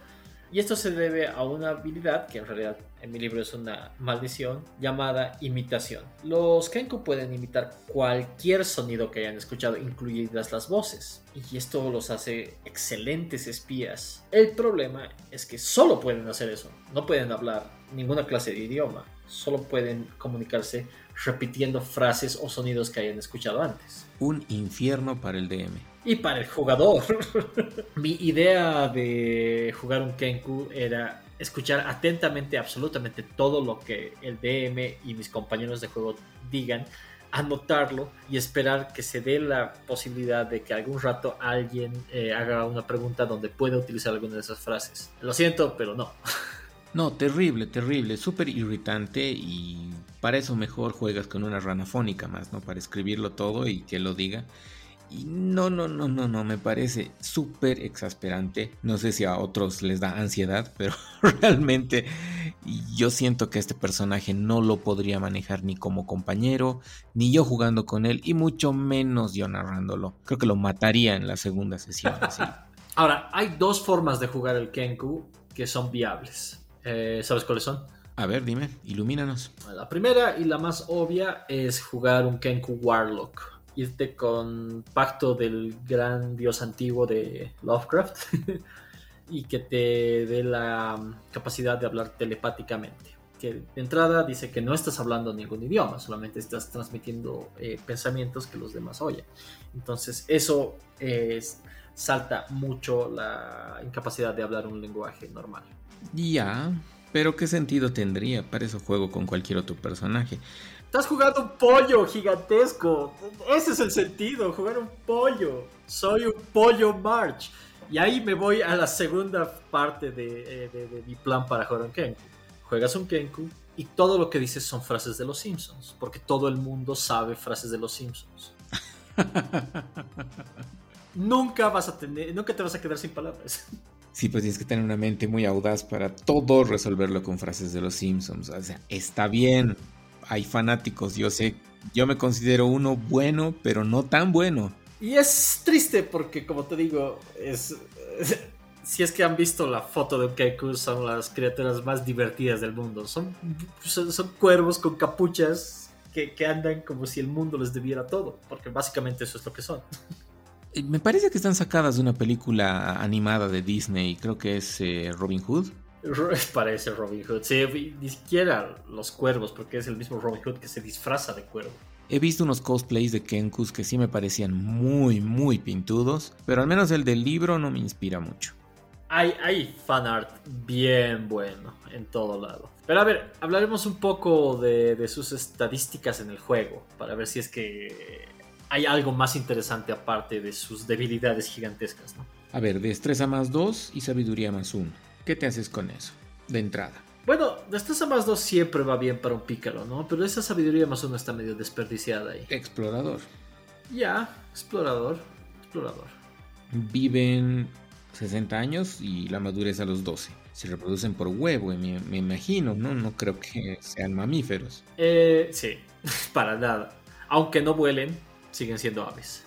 Y esto se debe a una habilidad, que en realidad en mi libro es una maldición, llamada imitación. Los Kenku pueden imitar cualquier sonido que hayan escuchado, incluidas las voces. Y esto los hace excelentes espías. El problema es que solo pueden hacer eso. No pueden hablar ninguna clase de idioma. Solo pueden comunicarse repitiendo frases o sonidos que hayan escuchado antes. Un infierno para el DM y para el jugador. Mi idea de jugar un Kenku era escuchar atentamente absolutamente todo lo que el DM y mis compañeros de juego digan, anotarlo y esperar que se dé la posibilidad de que algún rato alguien eh, haga una pregunta donde pueda utilizar alguna de esas frases. Lo siento, pero no. No, terrible, terrible, súper irritante y para eso mejor juegas con una rana fónica más, ¿no? Para escribirlo todo y que lo diga. Y no, no, no, no, no, me parece súper exasperante. No sé si a otros les da ansiedad, pero realmente yo siento que este personaje no lo podría manejar ni como compañero, ni yo jugando con él, y mucho menos yo narrándolo. Creo que lo mataría en la segunda sesión. Ahora, hay dos formas de jugar el Kenku que son viables. Eh, ¿Sabes cuáles son? A ver, dime, ilumínanos. La primera y la más obvia es jugar un Kenku Warlock irte con pacto del gran dios antiguo de Lovecraft y que te dé la capacidad de hablar telepáticamente. Que de entrada dice que no estás hablando ningún idioma, solamente estás transmitiendo eh, pensamientos que los demás oyen. Entonces eso salta mucho la incapacidad de hablar un lenguaje normal. Ya, pero ¿qué sentido tendría? Para eso juego con cualquier otro personaje. Estás jugando un pollo gigantesco. Ese es el sentido, jugar un pollo. Soy un pollo March. Y ahí me voy a la segunda parte de, eh, mi plan para jugar un Kenku. Juegas un Kenku y todo lo que dices son frases de los Simpsons. Porque todo el mundo sabe frases de los Simpsons. nunca vas a tener, nunca te vas a quedar sin palabras. Sí, pues tienes que tener una mente muy audaz para todo resolverlo con frases de los Simpsons. O sea, está bien, hay fanáticos, yo sé, yo me considero uno bueno, pero no tan bueno. Y es triste porque, como te digo, es, si es que han visto la foto de un Keku, son las criaturas más divertidas del mundo. Son, son, cuervos con capuchas que, que, andan como si el mundo les debiera todo, porque básicamente eso es lo que son. Me parece que están sacadas de una película animada de Disney, creo que es eh, Robin Hood. Parece Robin Hood. Sí, ni siquiera los cuervos, porque es el mismo Robin Hood que se disfraza de cuervo. He visto unos cosplays de Kenkus que sí me parecían muy, muy pintudos, pero al menos el del libro no me inspira mucho. Hay, hay fan art bien bueno en todo lado. Pero a ver, hablaremos un poco de, de sus estadísticas en el juego, para ver si es que hay algo más interesante aparte de sus debilidades gigantescas, ¿no? A ver, destreza más 2 y sabiduría más 1. ¿Qué te haces con eso? De entrada. Bueno, destreza más 2 siempre va bien para un pícaro, ¿no? Pero esa sabiduría más 1 está medio desperdiciada ahí. Explorador. Ya, explorador. Explorador. Viven 60 años y la madurez a los 12. Se reproducen por huevo, me, me imagino, ¿no? No creo que sean mamíferos. Eh, sí, para nada. Aunque no vuelen, siguen siendo aves.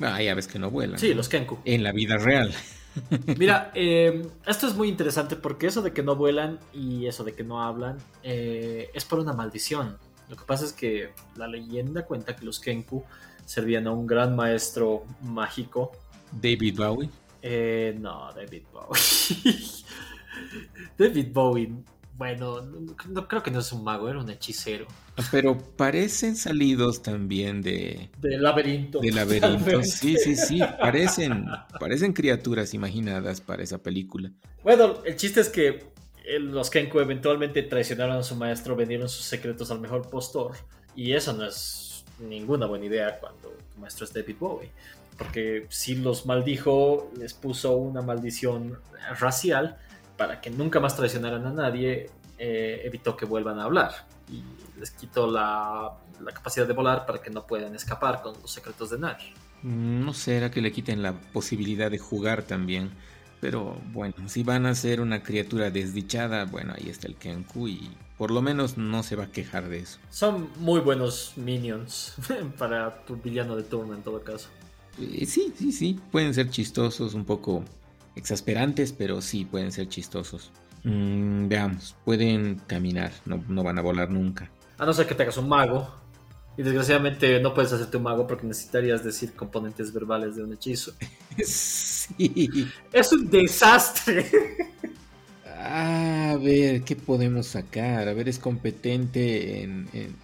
Ah, hay aves que no vuelan. Sí, los kenku. En la vida real. Mira, eh, esto es muy interesante porque eso de que no vuelan y eso de que no hablan eh, es por una maldición. Lo que pasa es que la leyenda cuenta que los Kenku servían a un gran maestro mágico. David Bowie. Eh, no, David Bowie. David Bowie Bueno, no, creo que no es un mago, era un hechicero. Pero parecen salidos también de... De laberinto. De laberinto, sí, sí, sí. Parecen, parecen criaturas imaginadas para esa película. Bueno, el chiste es que los Kenku eventualmente traicionaron a su maestro, vendieron sus secretos al mejor postor. Y eso no es ninguna buena idea cuando tu maestro es David Bowie. Porque si los maldijo, les puso una maldición racial para que nunca más traicionaran a nadie, eh, evitó que vuelvan a hablar. Y les quitó la, la, capacidad de volar para que no puedan escapar con los secretos de nadie. Mm, no será que le quiten la posibilidad de jugar también. Pero bueno, si van a ser una criatura desdichada, bueno, ahí está el Kenku y por lo menos no se va a quejar de eso. Son muy buenos minions para tu villano de turno en todo caso. Eh, sí, sí, sí, pueden ser chistosos, un poco exasperantes, pero sí pueden ser chistosos. Mm, veamos, pueden caminar, no, no, van a volar nunca. A no ser que tengas un mago. Y desgraciadamente no puedes hacerte un mago porque necesitarías decir componentes verbales de un hechizo. sí. Es un desastre. A ver, ¿qué podemos sacar? A ver, es competente en, en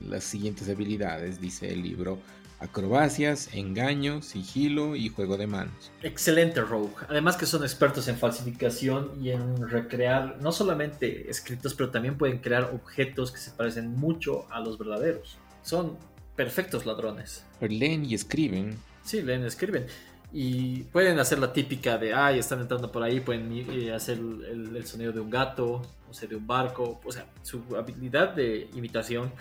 las siguientes habilidades, dice el libro acrobacias, engaño, sigilo y juego de manos. Excelente Rogue. Además que son expertos en falsificación y en recrear no solamente escritos, pero también pueden crear objetos que se parecen mucho a los verdaderos. Son perfectos ladrones. leen y escriben. Sí, leen y escriben. Y pueden hacer la típica de, ay, están entrando por ahí, pueden eh, hacer el, el sonido de un gato, o sea, de un barco. O sea, su habilidad de imitación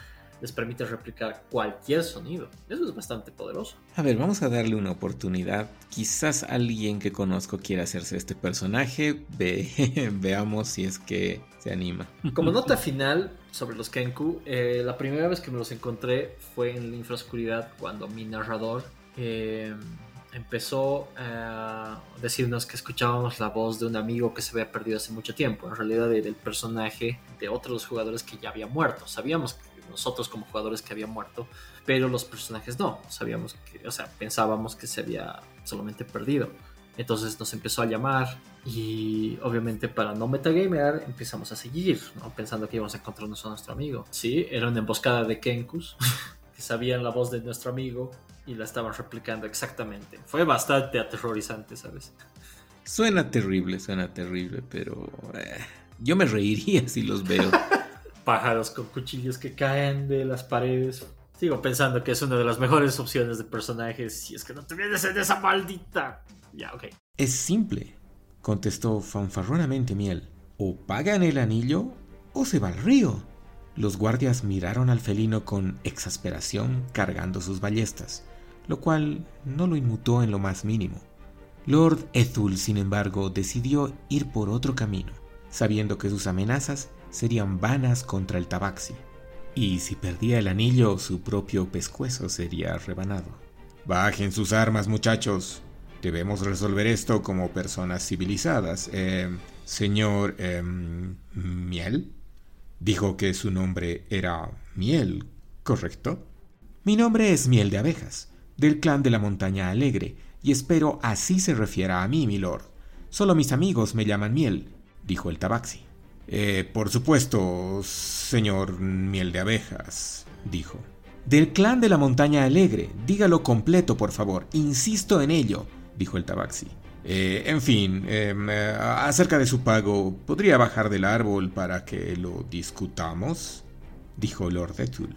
les permite replicar cualquier sonido. Eso es bastante poderoso. A ver, vamos a darle una oportunidad. Quizás alguien que conozco quiera hacerse este personaje. veamos si es que se anima. Como nota final sobre los Kenku, eh, la primera vez que me los encontré fue en la infraoscuridad cuando mi narrador eh, empezó a decirnos que escuchábamos la voz de un amigo que se había perdido hace mucho tiempo. En realidad era el personaje de otros jugadores que ya había muerto. Sabíamos que nosotros como jugadores que había muerto, pero los personajes no, sabíamos que, o sea, pensábamos que se había solamente perdido. Entonces nos empezó a llamar y obviamente para no metagamear empezamos a seguir, pensando que íbamos a encontrarnos a nuestro amigo. Sí, era una emboscada de Kenkus que sabían la voz de nuestro amigo y la estaban replicando exactamente. Fue bastante aterrorizante, ¿sabes? Suena terrible, suena terrible, pero eh, yo me reiría si los veo. pájaros con cuchillos que caen de las paredes. Sigo pensando que es una de las mejores opciones de personajes si es que no te vienes en esa maldita. Ya, ok. Es simple, contestó fanfarronamente Miel. O pagan el anillo o se va al río. Los guardias miraron al felino con exasperación cargando sus ballestas, lo cual no lo inmutó en lo más mínimo. Lord Ethul, sin embargo, decidió ir por otro camino, sabiendo que sus amenazas serían vanas contra el tabaxi, y si perdía el anillo su propio pescuezo sería rebanado. Bajen sus armas, muchachos. Debemos resolver esto como personas civilizadas. Eh, señor eh, Miel. Dijo que su nombre era Miel, ¿correcto? Mi nombre es Miel de Abejas, del clan de la Montaña Alegre, y espero así se refiera a mí, mi lord. Solo mis amigos me llaman Miel, dijo el tabaxi. Eh, por supuesto, señor Miel de Abejas, dijo. Del clan de la montaña alegre, dígalo completo, por favor. Insisto en ello, dijo el tabaxi. Eh, en fin, em, eh, acerca de su pago, ¿podría bajar del árbol para que lo discutamos? dijo Lord Ethul.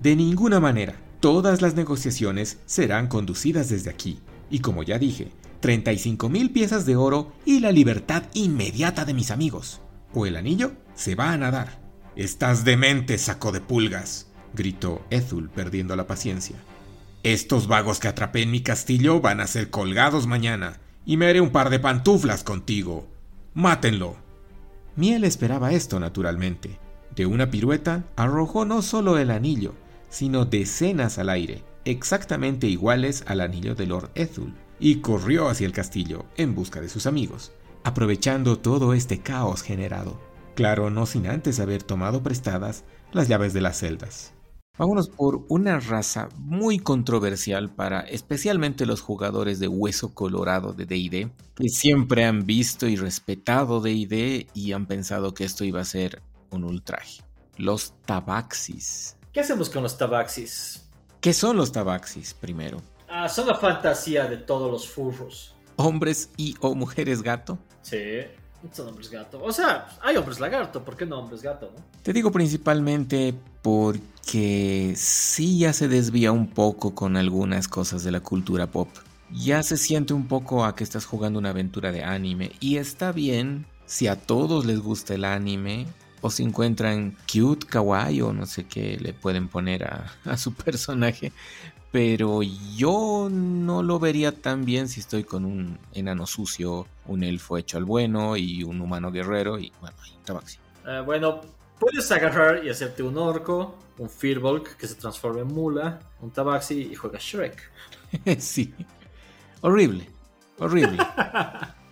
De ninguna manera. Todas las negociaciones serán conducidas desde aquí. Y como ya dije, 35 mil piezas de oro y la libertad inmediata de mis amigos o el anillo se va a nadar. Estás demente, saco de pulgas, gritó Ethul, perdiendo la paciencia. Estos vagos que atrapé en mi castillo van a ser colgados mañana, y me haré un par de pantuflas contigo. Mátenlo. Miel esperaba esto, naturalmente. De una pirueta arrojó no solo el anillo, sino decenas al aire, exactamente iguales al anillo de Lord Ethul, y corrió hacia el castillo en busca de sus amigos aprovechando todo este caos generado. Claro, no sin antes haber tomado prestadas las llaves de las celdas. Vámonos por una raza muy controversial para especialmente los jugadores de hueso colorado de DD, que siempre han visto y respetado DD y han pensado que esto iba a ser un ultraje. Los tabaxis. ¿Qué hacemos con los tabaxis? ¿Qué son los tabaxis primero? Ah, son la fantasía de todos los furros. ¿Hombres y o mujeres gato? Sí. Son hombres gato. O sea, hay hombres lagarto, ¿por qué no hombres gato? No? Te digo principalmente porque sí ya se desvía un poco con algunas cosas de la cultura pop. Ya se siente un poco a que estás jugando una aventura de anime y está bien si a todos les gusta el anime o si encuentran cute, kawaii o no sé qué le pueden poner a, a su personaje, pero yo no lo vería tan bien si estoy con un enano sucio, un elfo hecho al bueno y un humano guerrero y bueno, hay un tabaxi. Eh, bueno, puedes agarrar y hacerte un orco, un firbolg que se transforme en mula, un tabaxi y juegas Shrek. sí. Horrible. Horrible.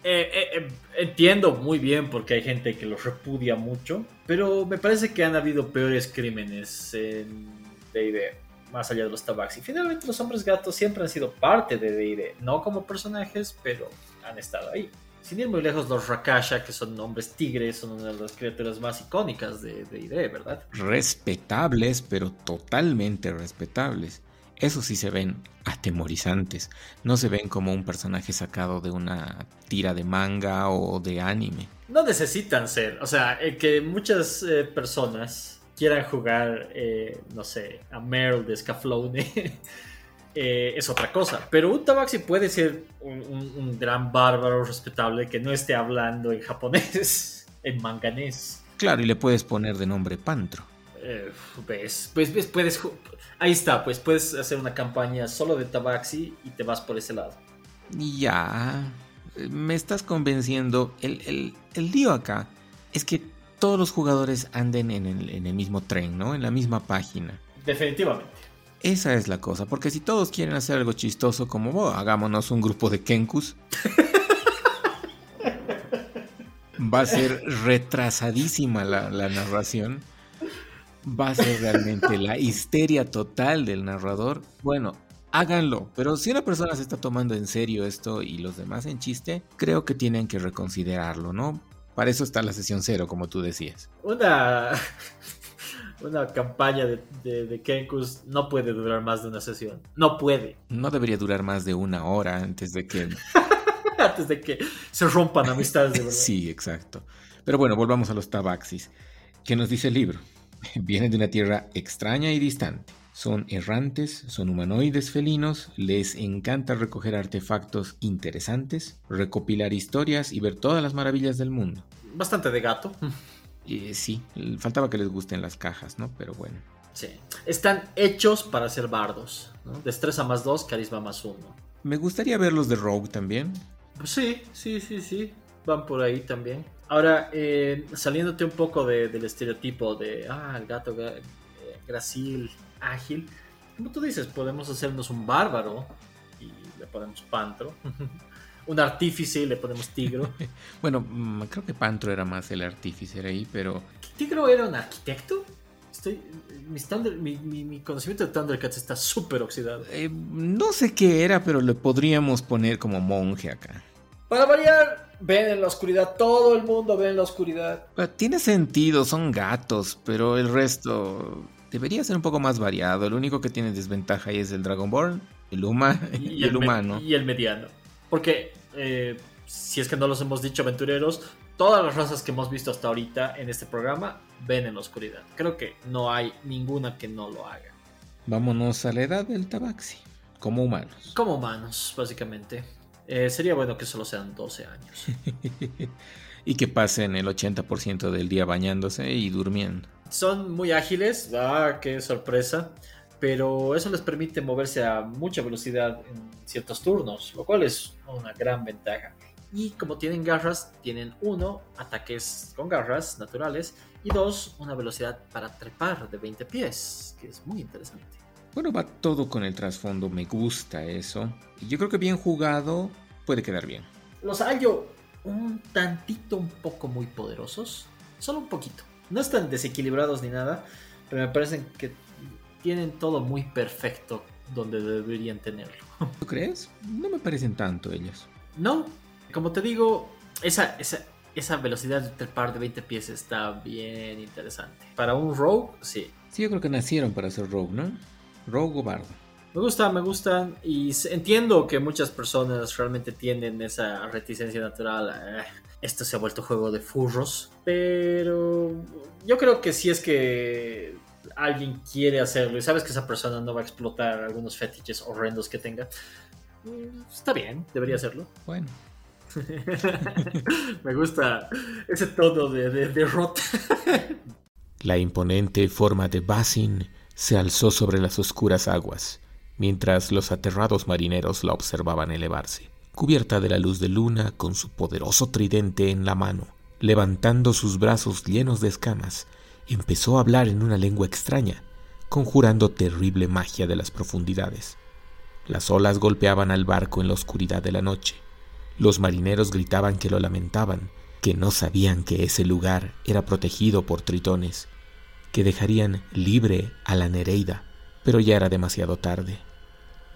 Eh, eh, eh, entiendo muy bien porque hay gente que los repudia mucho, pero me parece que han habido peores crímenes en D&D más allá de los tabaxi. Finalmente los hombres gatos siempre han sido parte de D&D, no como personajes, pero han estado ahí. Sin ir muy lejos, los Rakasha, que son hombres tigres, son una de las criaturas más icónicas de D&D, ¿verdad? Respetables, pero totalmente respetables. Eso sí se ven atemorizantes. No se ven como un personaje sacado de una tira de manga o de anime. No necesitan ser. O sea, que muchas eh, personas quieran jugar, eh, no sé, a Meryl de Scaflowne, eh, es otra cosa. Pero un Tabaxi puede ser un, un- un gran bárbaro respetable que no esté hablando en japonés, en manganés. Claro, y le puedes poner de nombre Pantro. Eh, ves, pues ves, puedes. Ahí está, pues puedes hacer una campaña solo de Tabaxi y te vas por ese lado. Ya, eh, me estás convenciendo. El, el- el lío acá es que todos los jugadores anden en el, en el mismo tren, ¿no? En la misma página. Definitivamente. Esa es la cosa, porque si todos quieren hacer algo chistoso como, "Oh, hagámonos un grupo de Kenkus, va a ser retrasadísima la, la narración, va a ser realmente la histeria total del narrador. Bueno, háganlo, pero si una persona se está tomando en serio esto y los demás en chiste, creo que tienen que reconsiderarlo, ¿no? Para eso está la sesión cero, como tú decías. Una. Una campaña de, de, de Kenkus no puede durar más de una sesión. No puede. No debería durar más de una hora antes de que Antes de que se rompan amistades de verdad. Sí, exacto. Pero bueno, volvamos a los tabaxis. ¿Qué nos dice el libro? Vienen de una tierra extraña y distante. Son errantes, son humanoides felinos, les encanta recoger artefactos interesantes, recopilar historias y ver todas las maravillas del mundo. Bastante de gato. Y sí, faltaba que les gusten las cajas, ¿no? Pero bueno. Sí. Están hechos para ser bardos. ¿no? Destreza más 2, carisma más 1. Me gustaría verlos de Rogue también. Sí, sí, sí, sí. Van por ahí también. Ahora, eh, saliéndote un poco de- del estereotipo de, ah, el gato ga- eh, gracil, ágil. Como tú dices, podemos hacernos un bárbaro y le ponemos pantro. un artífice y le ponemos tigro. Bueno, mm, creo que Pantro era más el artífice ahí, pero ¿Tigro era un arquitecto? Estoy, mi, Thunder- mi, mi- mi conocimiento de Thundercats está súper oxidado. eh, no sé qué era, pero le podríamos poner como monje acá. Para variar, ven en la oscuridad. Todo el mundo ve en la oscuridad. Ah, Tiene sentido, son gatos, pero el resto debería ser un poco más variado. El único que tiene desventaja ahí es el Dragonborn, el Uma y, el, humano. Y el mediano. Porque, eh, si es que no los hemos dicho aventureros, todas las razas que hemos visto hasta ahorita en este programa ven en la oscuridad. Creo que no hay ninguna que no lo haga. Vámonos a la edad del tabaxi, como humanos. Como humanos, básicamente. Eh, sería bueno que solo sean 12 años. y que pasen el 80% del día bañándose y durmiendo. Son muy ágiles, ah, qué sorpresa. Pero eso les permite moverse a mucha velocidad en ciertos turnos, lo cual es una gran ventaja. Y como tienen garras, tienen uno, ataques con garras naturales, y dos, una velocidad para trepar de 20 pies, que es muy interesante. Bueno, va todo con el trasfondo, me gusta eso. Y yo creo que bien jugado puede quedar bien. Los hallo un tantito, un poco muy poderosos, solo un poquito. No están desequilibrados ni nada, pero me parecen que tienen todo muy perfecto donde deberían tenerlo. ¿Tú crees? No me parecen tanto ellos. No, como te digo, esa, esa, esa velocidad de par de 20 pies está bien interesante. Para un rogue, sí. Sí, yo creo que nacieron para ser rogue, ¿no? Rogue o bardo. Me gusta, me gustan y entiendo que muchas personas realmente tienen esa reticencia natural. Eh, esto se ha vuelto juego de furros, pero yo creo que si es que alguien quiere hacerlo y sabes que esa persona no va a explotar algunos fetiches horrendos que tenga, mm, está bien, debería hacerlo. Bueno. Me gusta ese tono de, de, rot. La imponente forma de Basin se alzó sobre las oscuras aguas, mientras los aterrados marineros la observaban elevarse, cubierta de la luz de luna con su poderoso tridente en la mano. Levantando sus brazos llenos de escamas, empezó a hablar en una lengua extraña, conjurando terrible magia de las profundidades. Las olas golpeaban al barco en la oscuridad de la noche. Los marineros gritaban que lo lamentaban, que no sabían que ese lugar era protegido por tritones, que dejarían libre a la Nereida, pero ya era demasiado tarde.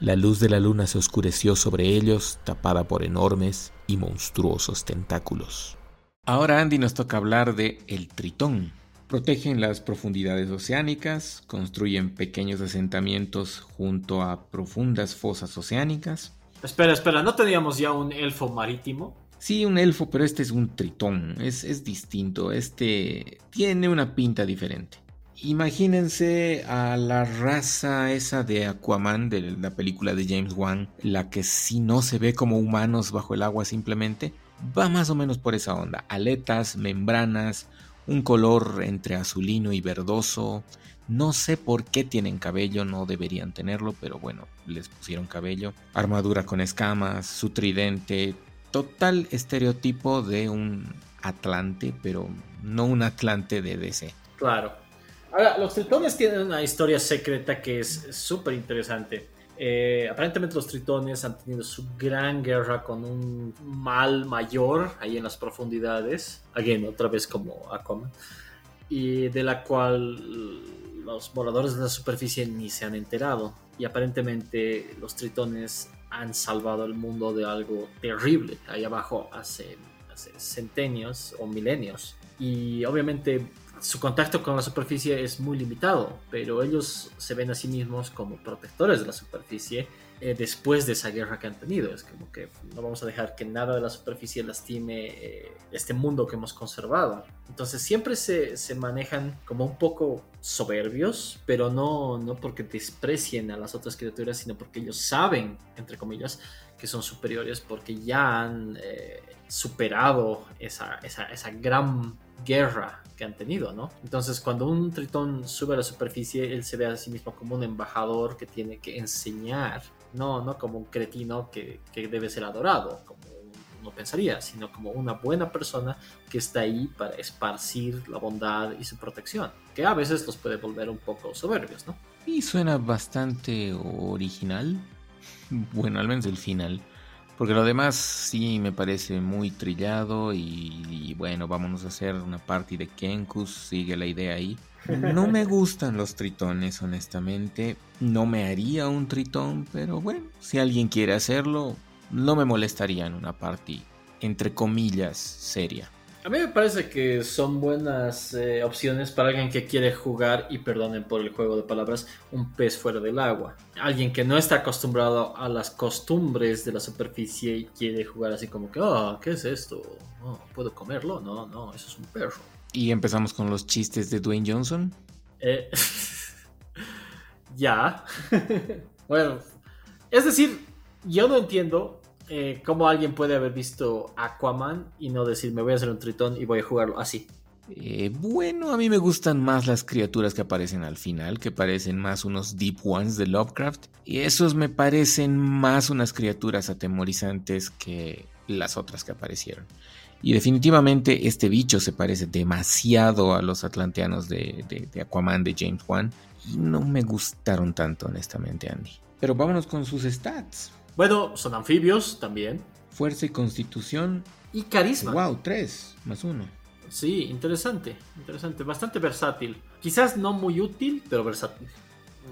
La luz de la luna se oscureció sobre ellos, tapada por enormes y monstruosos tentáculos. Ahora Andy nos toca hablar de el tritón, Protegen las profundidades oceánicas, construyen pequeños asentamientos junto a profundas fosas oceánicas. Espera, espera, ¿no teníamos ya un elfo marítimo? Sí, un elfo, pero este es un tritón, es, es distinto, este tiene una pinta diferente. Imagínense a la raza esa de Aquaman de la película de James Wan, la que si no se ve como humanos bajo el agua simplemente, va más o menos por esa onda. Aletas, membranas, un color entre azulino y verdoso. No sé por qué tienen cabello, no deberían tenerlo, pero bueno, les pusieron cabello. Armadura con escamas, su tridente, total estereotipo de un Atlante, pero no un Atlante de DC. Claro. Ahora, los tritones tienen una historia secreta que es súper interesante. Eh, aparentemente los tritones han tenido su gran guerra con un mal mayor ahí en las profundidades. Again, otra vez como Aquaman. Y de la cual los voladores de la superficie ni se han enterado. Y aparentemente los tritones han salvado el mundo de algo terrible ahí abajo hace, hace centenios o milenios. Y obviamente su contacto con la superficie es muy limitado, pero ellos se ven a sí mismos como protectores de la superficie eh, después de esa guerra que han tenido. Es como que no vamos a dejar que nada de la superficie lastime eh, este mundo que hemos conservado. Entonces siempre se, se, manejan como un poco soberbios, pero no, no porque desprecien a las otras criaturas, sino porque ellos saben, entre comillas, que son superiores porque ya han eh, superado esa, esa, esa gran guerra han tenido, ¿no? Entonces, cuando un tritón sube a la superficie, él se ve a sí mismo como un embajador que tiene que enseñar, no, no como un cretino que, que debe ser adorado, como uno pensaría, sino como una buena persona que está ahí para esparcir la bondad y su protección, que a veces los puede volver un poco soberbios, ¿no? Y suena bastante original, bueno, al menos el final. Porque lo demás sí me parece muy trillado y, bueno, vámonos a hacer una party de Kenkus, sigue la idea ahí. No me gustan los tritones, honestamente. No me haría un tritón, pero bueno, si alguien quiere hacerlo, no me molestaría en una party, entre comillas, seria. A mí me parece que son buenas eh, opciones para alguien que quiere jugar, y perdonen por el juego de palabras, un pez fuera del agua. Alguien que no está acostumbrado a las costumbres de la superficie y quiere jugar así como que, oh, ¿qué es esto? Oh, ¿Puedo comerlo? No, no, eso es un perro. ¿Y empezamos con los chistes de Dwayne Johnson? Eh, ya. bueno, es decir, yo no entiendo eh, cómo alguien puede haber visto Aquaman y no decir me voy a hacer un tritón y voy a jugarlo así. Eh, bueno, a mí me gustan más las criaturas que aparecen al final, que parecen más unos Deep Ones de Lovecraft. Y esos me parecen más unas criaturas atemorizantes que las otras que aparecieron. Y definitivamente este bicho se parece demasiado a los atlanteanos de, de Aquaman de James Wan. Y no me gustaron tanto, honestamente, Andy. Pero vámonos con sus stats. Bueno, son anfibios también. Fuerza y constitución. Y carisma. Wow, tres más uno. Sí, interesante, interesante, bastante versátil. Quizás no muy útil, pero versátil.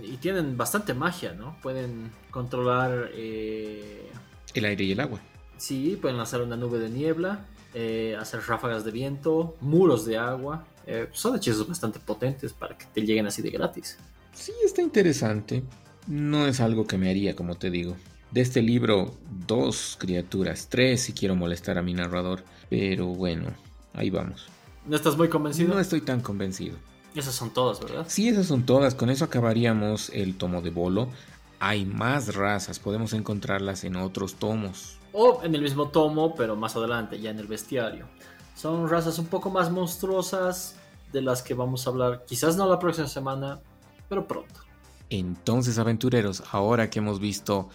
y tienen bastante magia, ¿no? Pueden controlar... Eh, el aire y el agua. Sí, pueden lanzar una nube de niebla, eh, hacer ráfagas de viento, muros de agua. Eh, son hechizos bastante potentes para que te lleguen así de gratis. Sí, está interesante. No es algo que me haría, como te digo. De este libro, dos criaturas, tres si quiero molestar a mi narrador. Pero bueno, ahí vamos. ¿No estás muy convencido? No estoy tan convencido. Esas son todas, ¿verdad? Sí, esas son todas. Con eso acabaríamos el tomo de Bolo. Hay más razas, podemos encontrarlas en otros tomos. O en el mismo tomo, pero más adelante, ya en el bestiario. Son razas un poco más monstruosas de las que vamos a hablar, quizás no la próxima semana, pero pronto. Entonces, aventureros, ahora que hemos visto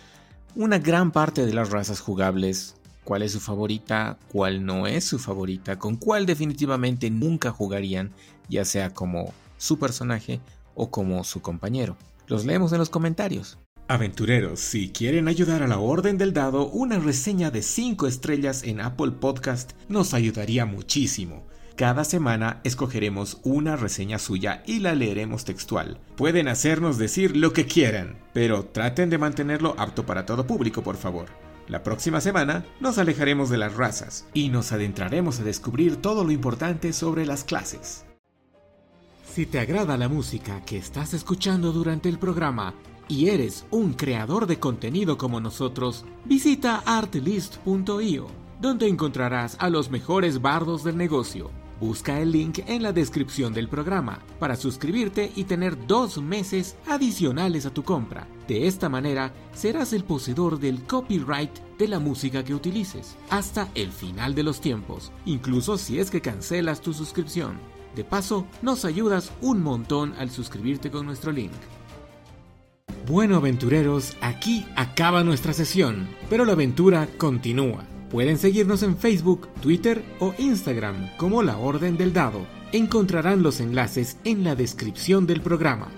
una gran parte de las razas jugables, cuál es su favorita, cuál no es su favorita, con cuál definitivamente nunca jugarían, ya sea como su personaje o como su compañero. Los leemos en los comentarios. Aventureros, si quieren ayudar a la Orden del Dado, una reseña de 5 estrellas en Apple Podcast nos ayudaría muchísimo. Cada semana escogeremos una reseña suya y la leeremos textual. Pueden hacernos decir lo que quieran, pero traten de mantenerlo apto para todo público, por favor. La próxima semana nos alejaremos de las razas y nos adentraremos a descubrir todo lo importante sobre las clases. Si te agrada la música que estás escuchando durante el programa y eres un creador de contenido como nosotros, visita artlist.io, donde encontrarás a los mejores bardos del negocio. Busca el link en la descripción del programa para suscribirte y tener dos meses adicionales a tu compra. De esta manera, serás el poseedor del copyright de la música que utilices hasta el final de los tiempos, incluso si es que cancelas tu suscripción. De paso, nos ayudas un montón al suscribirte con nuestro link. Bueno aventureros, aquí acaba nuestra sesión, pero la aventura continúa. Pueden seguirnos en Facebook, Twitter o Instagram como La Orden del Dado. Encontrarán los enlaces en la descripción del programa.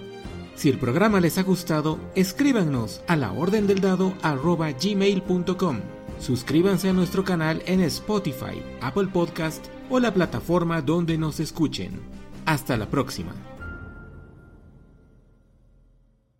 Si el programa les ha gustado, escríbanos a laordendeldado.gmail.com. Suscríbanse a nuestro canal en Spotify, Apple Podcast o la plataforma donde nos escuchen. Hasta la próxima.